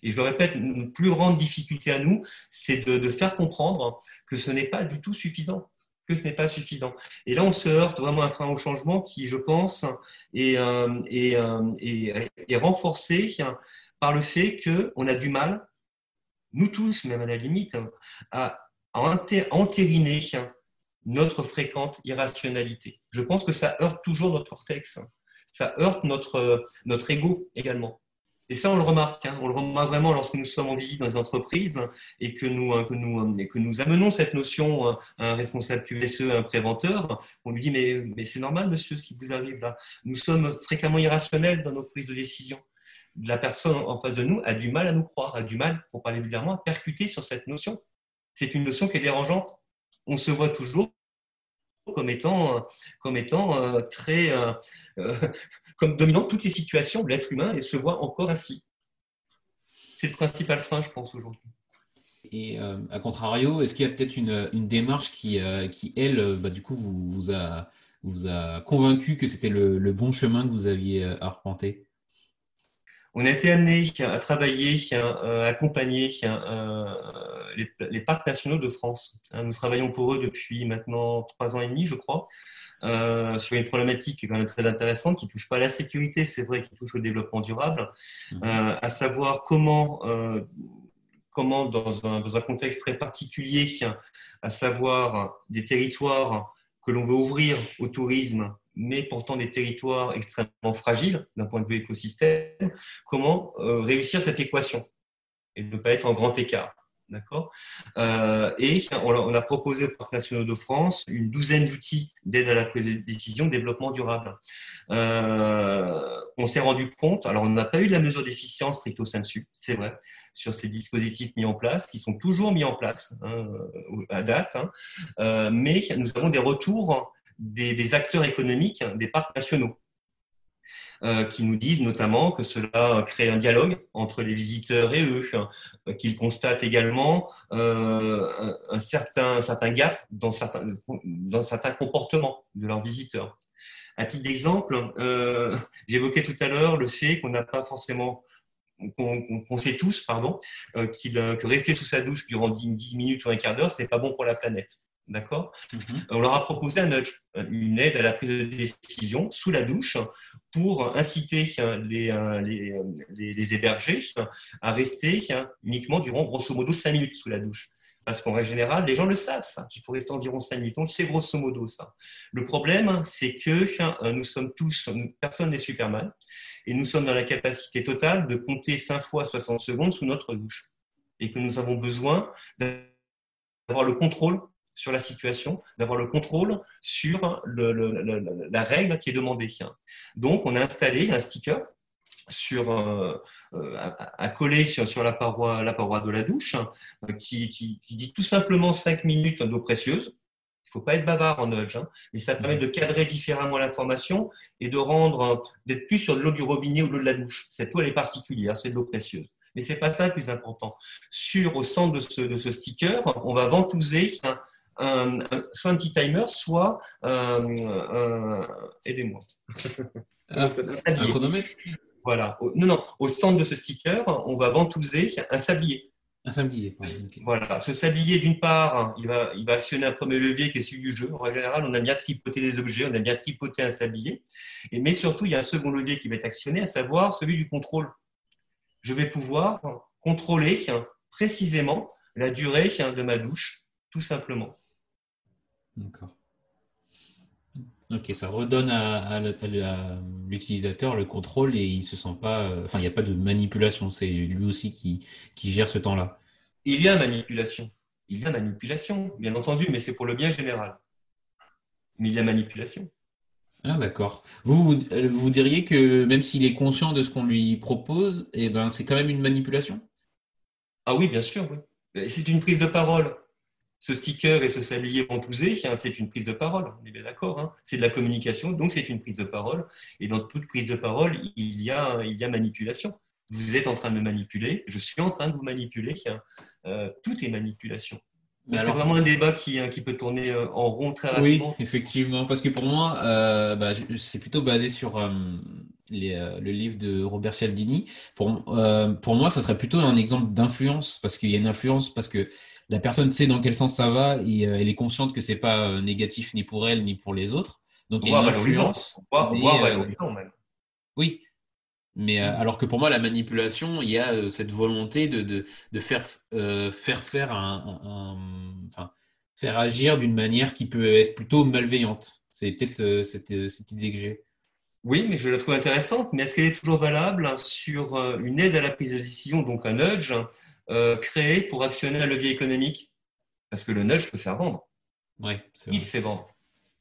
Et je le répète, une plus grande difficulté à nous, c'est de, de faire comprendre que ce n'est pas du tout suffisant ce n'est pas suffisant. Et là, on se heurte vraiment à un frein au changement qui, je pense, est, euh, euh, est, renforcé par le fait qu'on a du mal, nous tous, même à la limite, à, entériner notre fréquente irrationalité. Je pense que ça heurte toujours notre cortex, ça heurte notre, notre ego également. Et ça, on le remarque. Hein. On le remarque vraiment lorsque nous sommes en visite dans les entreprises et que nous, que nous, que nous amenons cette notion à un responsable QSE, à un préventeur. On lui dit mais, mais c'est normal, monsieur, ce qui vous arrive là. Nous sommes fréquemment irrationnels dans nos prises de décision. La personne en face de nous a du mal à nous croire, a du mal, pour parler vulgairement, à percuter sur cette notion. C'est une notion qui est dérangeante. On se voit toujours comme étant, comme étant euh, très, euh, euh, comme dominant toutes les situations de l'être humain et se voit encore ainsi. C'est le principal frein, je pense, aujourd'hui. Et à contrario, est-ce qu'il y a peut-être une, une, démarche qui, qui elle, bah, du coup, vous, vous, a, vous a convaincu que c'était le, le, bon chemin que vous aviez arpenté? On a été amené à travailler, à accompagner les, les, parcs nationaux de France. Hein, nous travaillons pour eux depuis maintenant trois ans et demi, je crois. Euh, sur une problématique qui est quand même très intéressante, qui touche pas à la sécurité, c'est vrai, qui touche au développement durable, mhm. euh, à savoir comment, euh, comment dans, un, dans un contexte très particulier, à savoir des territoires que l'on veut ouvrir au tourisme, mais pourtant des territoires extrêmement fragiles d'un point de vue écosystème, comment réussir cette équation et ne pas être en grand écart. D'accord? Euh, Et on a, proposé au Parc national de France une douzaine d'outils d'aide à la prise de décision, développement durable. Euh, on s'est rendu compte, alors on n'a pas eu de la mesure d'efficience stricto sensu, c'est vrai, sur ces dispositifs mis en place, qui sont toujours mis en place hein, à date, hein. euh, mais nous avons des retours des acteurs économiques des parcs nationaux. Euh, qui nous disent notamment que cela crée un dialogue entre les visiteurs et eux, euh, qu'ils constatent également euh, un, certain, certain gap dans certains, dans certains comportements de leurs visiteurs. À titre d'exemple, j'évoquais tout à l'heure le fait qu'on n'a pas forcément qu'on sait tous, pardon, que rester sous sa douche durant 10 minutes ou un quart d'heure, ce n'est pas bon pour la planète. D'accord? Mhm. On leur a proposé un nudge, une aide à la prise de décision sous la douche pour inciter les, les, les, hébergés à rester uniquement durant grosso modo 5 minutes sous la douche. Parce qu'en règle générale, les gens le savent, qu'il faut rester environ 5 minutes. On le sait grosso modo, ça. Le problème, c'est que nous sommes tous, personne n'est Superman, et nous sommes dans la capacité totale de compter 5 fois 60 secondes sous notre douche. Et que nous avons besoin d'avoir le contrôle sur la situation, d'avoir le contrôle sur la règle qui est demandée. Donc, on a installé un sticker sur, euh, euh, à, coller sur, la, paroi, la paroi de la douche euh, qui, dit tout simplement 5 minutes d'eau précieuse. Il ne faut pas être bavard en nudge, hein, mais ça permet de cadrer différemment l'information et de rendre, d'être plus sur l'eau du robinet ou l'eau de la douche. Cette eau, elle est particulière, c'est de l'eau précieuse. Mais ce n'est pas ça le plus important. Sur, au centre de ce, de ce sticker, on va ventouser soit un petit timer, soit aidez-moi. un chronomètre? Voilà. non, non. Au centre de ce sticker, on va ventouser un sablier. Un sablier. Voilà. Ce sablier, d'une part, il va, il va actionner un premier levier qui est celui du jeu. En général, on a bien tripoté des objets, on a bien tripoté un sablier. Et, mais surtout, il y a un second levier qui va être actionné, à savoir celui du contrôle. Je vais pouvoir contrôler précisément la durée de ma douche, tout simplement. D'accord. Ok, ça redonne à, l'utilisateur le contrôle et il ne se sent pas. Euh, enfin, il n'y a pas de manipulation. C'est lui aussi qui, qui gère ce temps-là. Il y a manipulation. Il y a manipulation, bien entendu, mais c'est pour le bien général. Mais il y a manipulation. Ah, d'accord. Vous, vous diriez que même s'il est conscient de ce qu'on lui propose, eh ben, c'est quand même une manipulation? Ah oui, bien sûr. Oui. C'est une prise de parole ce sticker et ce sablier ventousé, hein, c'est une prise de parole, on est bien d'accord. Hein. c'est de la communication, donc c'est une prise de parole. Et dans toute prise de parole, il y a, il y a manipulation. Vous êtes en train de me manipuler, je suis en train de vous manipuler. Hein. Euh, tout est manipulation. C'est vraiment un débat qui, qui peut tourner euh, en rond très rapidement. Oui, effectivement, parce que pour moi, euh, bah, c'est plutôt basé sur le livre de Robert Cialdini. Pour, pour moi, ça serait plutôt un exemple d'influence, parce qu'il y a une influence, parce que la personne sait dans quel sens ça va et euh, elle est consciente que c'est pas euh, négatif ni pour elle ni pour les autres. Donc il y a une influence. Euh, même. Oui, mais alors que pour moi, la manipulation, il y a cette volonté de, de, faire, faire faire un, enfin, faire agir d'une manière qui peut être plutôt malveillante. C'est peut-être cette, cette, idée que j'ai. Oui, mais je la trouve intéressante, mais est-ce qu'elle est toujours valable sur une aide à la prise de décision, donc un nudge, euh, créé pour actionner un levier économique Parce que le nudge peut faire vendre. Oui, c'est Il fait vendre.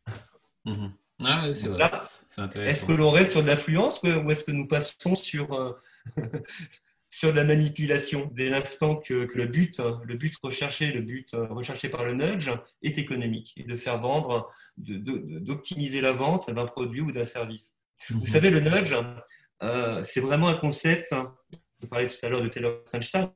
Mhm. Ah, c'est vrai. Est-ce que l'on reste sur de l'influence ou est-ce que nous passons sur, euh, sur la manipulation dès l'instant que, le but, le but recherché, le but recherché par le nudge est économique et de faire vendre, d'optimiser la vente d'un produit ou d'un service. Vous mhm. savez, le nudge, euh, c'est vraiment un concept. Hein, je parlais tout à l'heure de Taylor Sunstein.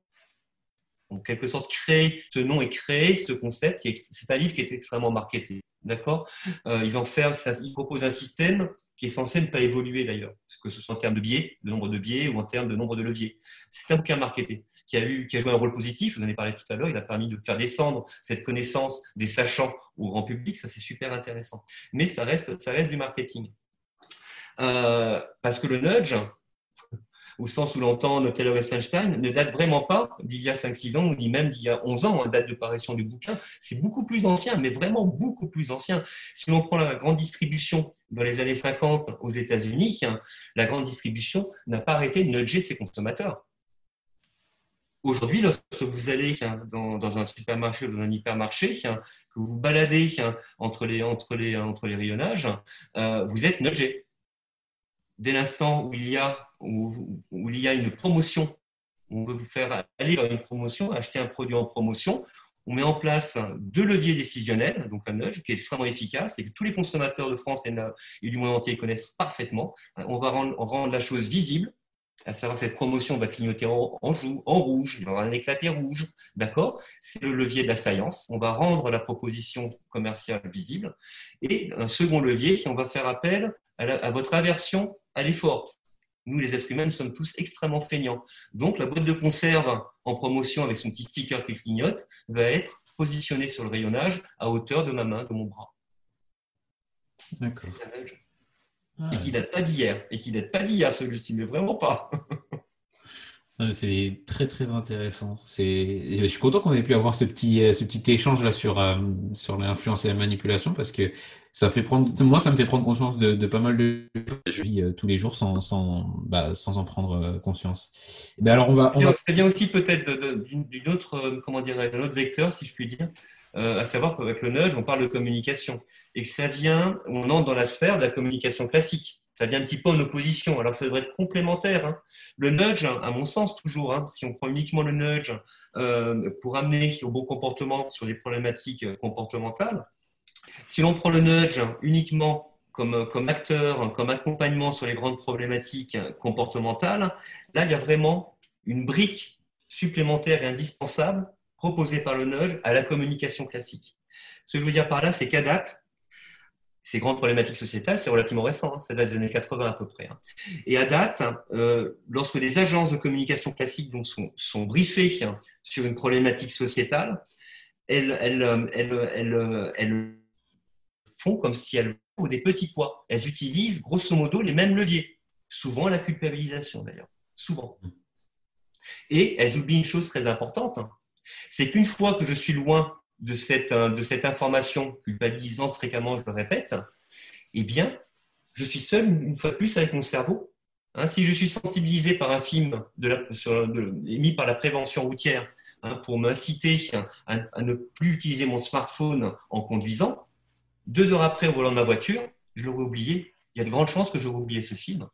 En quelque sorte, créer ce nom et créer ce concept. C'est un livre qui est extrêmement marketé. D'accord? Euh, Ils ils proposent un système qui est censé ne pas évoluer d'ailleurs, que ce soit en termes de biais, de nombre de biais ou en termes de nombre de leviers. C'est un bouquin marketé qui a, eu, qui a joué un rôle positif, je vous en ai parlé tout à l'heure, il a permis de faire descendre cette connaissance des sachants au grand public, ça c'est super intéressant. Mais ça reste, ça reste du marketing. Euh, parce que le nudge, au sens où l'entend Taylor Einstein, ne date vraiment pas d'il y a 5-6 ans ni même d'il y a 11 ans, hein, date de parution du bouquin. C'est beaucoup plus ancien, mais vraiment beaucoup plus ancien. Si l'on prend la grande distribution dans les années 50 aux États-Unis, hein, la grande distribution n'a pas arrêté de nudger ses consommateurs. Aujourd'hui, lorsque vous allez hein, dans, un supermarché ou dans un hypermarché, que vous vous baladez entre les, entre les, entre les rayonnages, euh, vous êtes nudgé dès l'instant où il y a où, il y a une promotion, on veut vous faire aller vers une promotion, acheter un produit en promotion, on met en place deux leviers décisionnels, donc un nudge qui est extrêmement efficace et que tous les consommateurs de France et du monde entier connaissent parfaitement. On va rendre, la chose visible, à savoir que cette promotion va clignoter en, rouge, il va y avoir un éclaté rouge, d'accord? C'est le levier de la science. On va rendre la proposition commerciale visible. Et un second levier, on va faire appel à votre aversion à l'effort. Nous, les êtres humains, nous sommes tous extrêmement feignants. Donc, la boîte de conserve en promotion avec son petit sticker qui clignote va être positionnée sur le rayonnage à hauteur de ma main, de mon bras. D'accord. Et qui date pas d'hier. Et qui date pas d'hier, celui-ci, mais vraiment pas. C'est très très intéressant. Je suis content qu'on ait pu avoir ce petit, euh, ce petit échange là sur, euh, sur l'influence et la manipulation parce que ça fait prendre, moi ça me fait prendre conscience de, pas mal de choses que je vis euh, tous les jours sans, sans, bah, sans en prendre conscience. Ben alors on va, on va... bien aussi peut-être d'une autre, comment dirais d'un autre vecteur si je puis dire, à savoir qu'avec le nudge on parle de communication et que ça vient, on entre dans la sphère de la communication classique ça vient un petit peu en opposition, alors que ça devrait être complémentaire. Hein. Le nudge, à mon sens toujours, hein, si on prend uniquement le nudge euh, pour amener au bon comportement sur les problématiques comportementales, si l'on prend le nudge uniquement comme, comme acteur, comme accompagnement sur les grandes problématiques comportementales, là, il y a vraiment une brique supplémentaire et indispensable proposée par le nudge à la communication classique. Ce que je veux dire par là, c'est qu'à date, ces grandes problématiques sociétales, c'est relativement récent, hein, ça date des années 80 à peu près. Hein. Et à date, euh, lorsque des agences de communication classiques sont, briefées hein, sur une problématique sociétale, euh, euh, elles, font comme si elles ont des petits poids. Elles utilisent grosso modo les mêmes leviers, souvent la culpabilisation d'ailleurs, souvent. Et elles oublient une chose très importante, c'est qu'une fois que je suis loin de cette, euh, de cette information culpabilisante fréquemment, je le répète, eh bien, je suis seul une fois de plus avec mon cerveau. Hein, si je suis sensibilisé par un film de la, émis par la prévention routière hein, pour m'inciter à, ne plus utiliser mon smartphone en conduisant, deux heures après au volant de ma voiture, je l'aurais oublié. Il y a de grandes chances que j'aurais oublié ce film.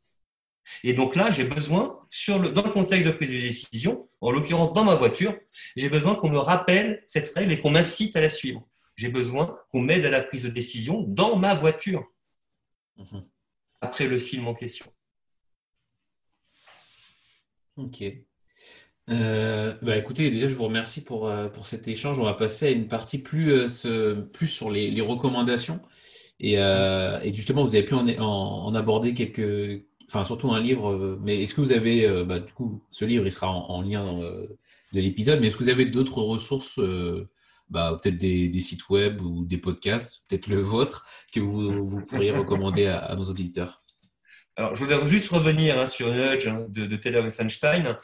Et donc là, j'ai besoin, sur le, dans le contexte de prise de décision, en l'occurrence dans ma voiture, j'ai besoin qu'on me rappelle cette règle et qu'on m'incite à la suivre. J'ai besoin qu'on m'aide à la prise de décision dans ma voiture, mhm. après le film en question. Ok. Euh, bah écoutez, déjà, je vous remercie pour, euh, pour cet échange. On va passer à une partie plus, euh, plus sur les, recommandations. Et, et, justement, vous avez pu en, en aborder quelques, enfin surtout un livre, euh, mais est-ce que vous avez, euh, bah, du coup, ce livre, il sera en, lien euh, de l'épisode, mais est-ce que vous avez d'autres ressources, bah, peut-être des, sites web ou des podcasts, peut-être le vôtre, que vous, pourriez recommander à, nos auditeurs? Alors, je voudrais juste revenir hein, sur Nudge hein, de, de, Taylor et Sunstein.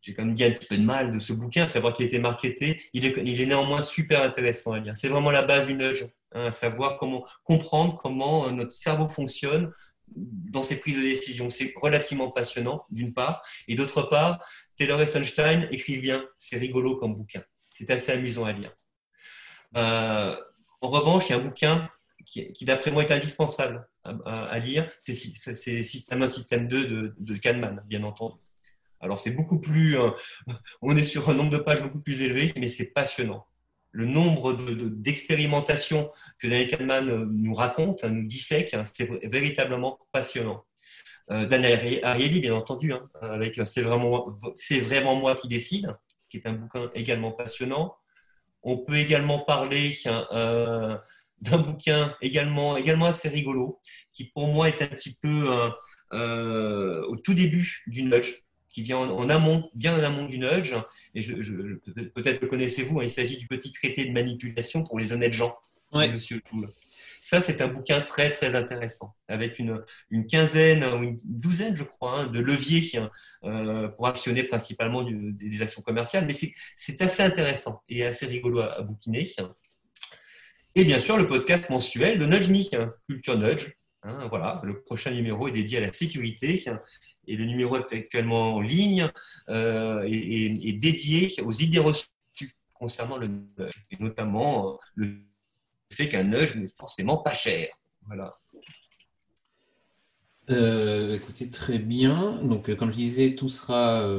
J'ai quand même dit un petit peu de mal de ce bouquin, savoir qu'il a été marketé. Il est, il est néanmoins super intéressant à lire. C'est vraiment la base du Nudge. Hein, savoir comment comprendre comment notre cerveau fonctionne dans ses prises de décision. C'est relativement passionnant, d'une part, et d'autre part, Taylor et Sunstein écrivent bien, c'est rigolo comme bouquin, c'est assez amusant à lire. Euh, en revanche, il y a un bouquin qui, d'après moi, est indispensable à, lire, c'est Système 1, Système 2 de, de Kahneman, bien entendu. Alors, c'est beaucoup plus. Euh, on est sur un nombre de pages beaucoup plus élevé, mais c'est passionnant. Le nombre d'expérimentations que Daniel Kahneman euh, nous raconte, hein, nous dissèque, hein, c'est véritablement passionnant. Euh, Daniel Ariely, bien entendu, hein, avec C'est vraiment, vraiment moi qui décide, qui est un bouquin également passionnant. On peut également parler d'un bouquin également, également assez rigolo, qui pour moi est un petit peu au tout début du nudge qui vient en, amont, bien en amont du nudge. Et je, peut-être le connaissez-vous, hein, il s'agit du petit traité de manipulation pour les honnêtes gens, Monsieur Ça, c'est un bouquin très, très intéressant, avec une, une quinzaine ou une douzaine, je crois, hein, de leviers euh, pour actionner principalement des, actions commerciales. Mais c'est assez intéressant et assez rigolo à, bouquiner. Et bien sûr, le podcast mensuel de Nudge Me, hein, Culture Nudge. voilà, le prochain numéro est dédié à la sécurité et le numéro est actuellement en ligne euh, et, dédié aux idées reçues concernant le nudge, et notamment euh, le fait qu'un nudge n'est forcément pas cher. Voilà. Euh, écoutez, très bien. Donc, comme je disais, tout sera,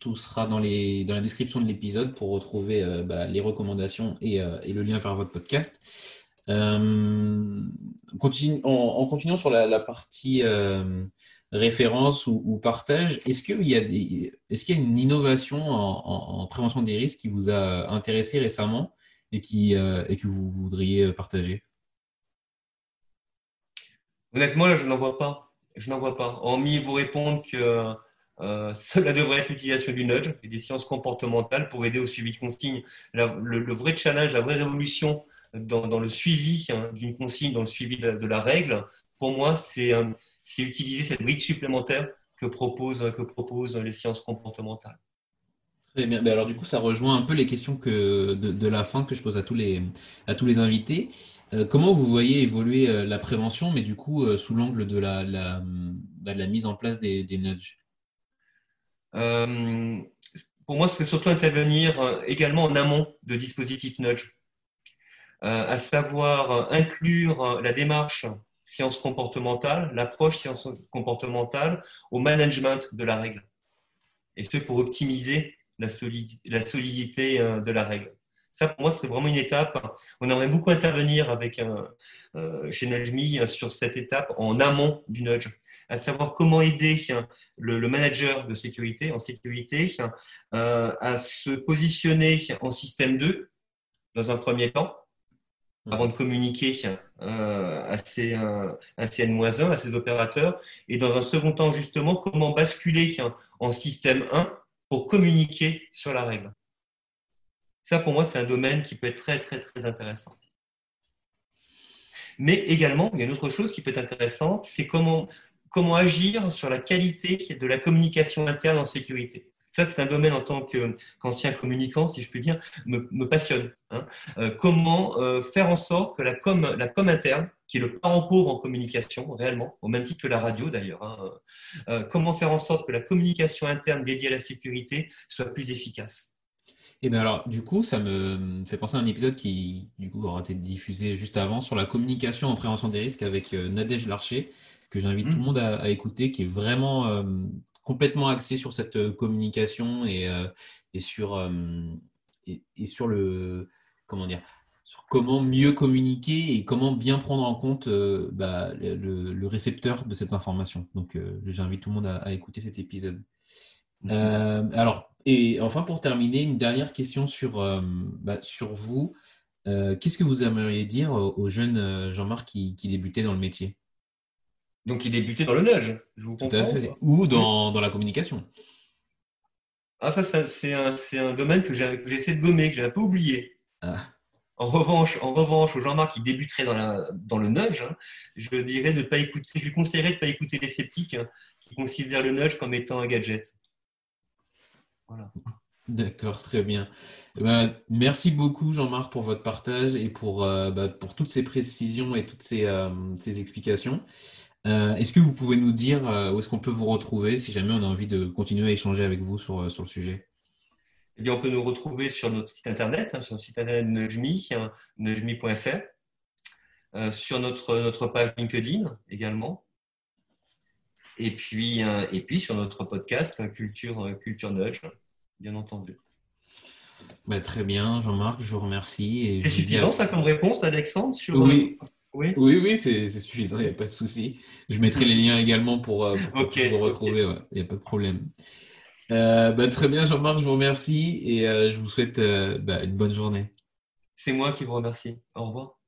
tout sera dans, les, dans la description de l'épisode pour retrouver bah, les recommandations et, le lien vers votre podcast. Continue, en, continuant sur la partie référence ou, partage. Est-ce qu'il y, a est-ce qu'il y a une innovation en, prévention des risques qui vous a intéressé récemment et, qui, euh, et que vous voudriez partager? Honnêtement, là, je n'en vois pas. Je n'en vois pas. Hormis vous répondre que euh, cela devrait être l'utilisation du nudge et des sciences comportementales pour aider au suivi de consignes. le, vrai challenge, la vraie révolution dans, le suivi hein, d'une consigne, dans le suivi de la, règle, pour moi, c'est c'est utiliser cette brique supplémentaire que proposent que propose les sciences comportementales. Très bien. Ben alors du coup, ça rejoint un peu les questions que, de, la fin que je pose à tous les, à tous les invités. Euh, comment vous voyez évoluer euh, la prévention, mais du coup euh, sous l'angle de la, la, bah, la, mise en place des, des nudges? Pour moi, ce serait surtout intervenir également en amont de dispositifs nudge, à savoir inclure la démarche sciences comportementales, l'approche sciences comportementales au management de la règle. Et ce pour optimiser la, solidité euh, de la règle. Ça, pour moi, c'est vraiment une étape. On aimerait beaucoup intervenir avec euh, chez Najmi euh, sur cette étape en amont du nudge, à savoir comment aider le, manager de sécurité en sécurité à se positionner en système 2 dans un premier temps, avant de communiquer euh, à, ces, euh, à N-1, à ces opérateurs, et dans un second temps, justement, comment basculer en système 1 pour communiquer sur la règle. Ça, pour moi, c'est un domaine qui peut être très, très, très intéressant. Mais également, il y a une autre chose qui peut être intéressante, c'est comment, comment agir sur la qualité de la communication interne en sécurité. Ça, c'est un domaine en tant qu'ancien communicant, si je puis dire, me, passionne. Hein. Euh, comment euh, faire en sorte que la com, interne, qui est le parent pauvre en communication, réellement, au même titre que la radio d'ailleurs, hein, euh, comment faire en sorte que la communication interne dédiée à la sécurité soit plus efficace? Et eh bien alors, du coup, ça me fait penser à un épisode qui, du coup, aura été diffusé juste avant sur la communication en prévention des risques avec Nadège Larcher, que j'invite tout le mmh. monde à, écouter, qui est vraiment complètement axé sur cette euh, communication et, euh, et sur, euh, et, sur le comment dire sur comment mieux communiquer et comment bien prendre en compte bah, le, récepteur de cette information. Donc, j'invite tout le monde à, écouter cet épisode. alors, et enfin, pour terminer, une dernière question sur, bah, sur vous. Qu'est-ce que vous aimeriez dire aux jeunes Jean-Marc qui, qui débutaient dans le métier? Donc, il débutait dans le nudge, je vous comprends. Ou dans, dans, la communication. Ah, ça, c'est un, un, domaine que j'ai essayé de gommer, que j'ai un peu oublié. Ah. En revanche, en revanche, aux Jean-Marc qui débuterait dans, la, dans le nudge, hein, je dirais de pas écouter, je lui conseillerais de ne pas écouter les sceptiques hein, qui considèrent le nudge comme étant un gadget. Voilà. D'accord, très bien. Eh ben, merci beaucoup Jean-Marc pour votre partage et pour, euh, bah, pour toutes ces précisions et toutes ces, euh, ces explications. Euh, est-ce que vous pouvez nous dire où est-ce qu'on peut vous retrouver si jamais on a envie de continuer à échanger avec vous sur, sur le sujet? Eh bien, on peut nous retrouver sur notre site internet, hein, sur le site internet Nejmi, hein, nejmi.fr, sur notre, notre page LinkedIn également, et puis, et puis sur notre podcast Culture, Culture Nudge, bien entendu. Bah, très bien, Jean-Marc, je vous remercie. C'est suffisant ça comme réponse, Alexandre sur... Oui. Oui, oui, oui c'est suffisant, il n'y a pas de souci. Je mettrai les liens également pour, euh, vous retrouver, il n'y a pas de problème. Euh, bah, très bien, Jean-Marc, je vous remercie et euh, je vous souhaite bah, une bonne journée. C'est moi qui vous remercie. Au revoir.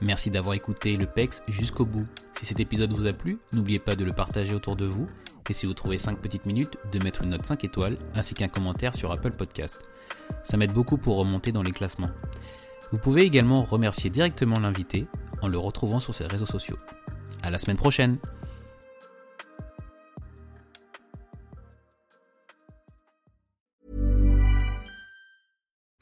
Merci d'avoir écouté le PEX jusqu'au bout. Si cet épisode vous a plu, n'oubliez pas de le partager autour de vous et si vous trouvez 5 petites minutes, de mettre une note 5 étoiles ainsi qu'un commentaire sur Apple Podcast. Ça m'aide beaucoup pour remonter dans les classements. Vous pouvez également remercier directement l'invité en le retrouvant sur ses réseaux sociaux. À la semaine prochaine!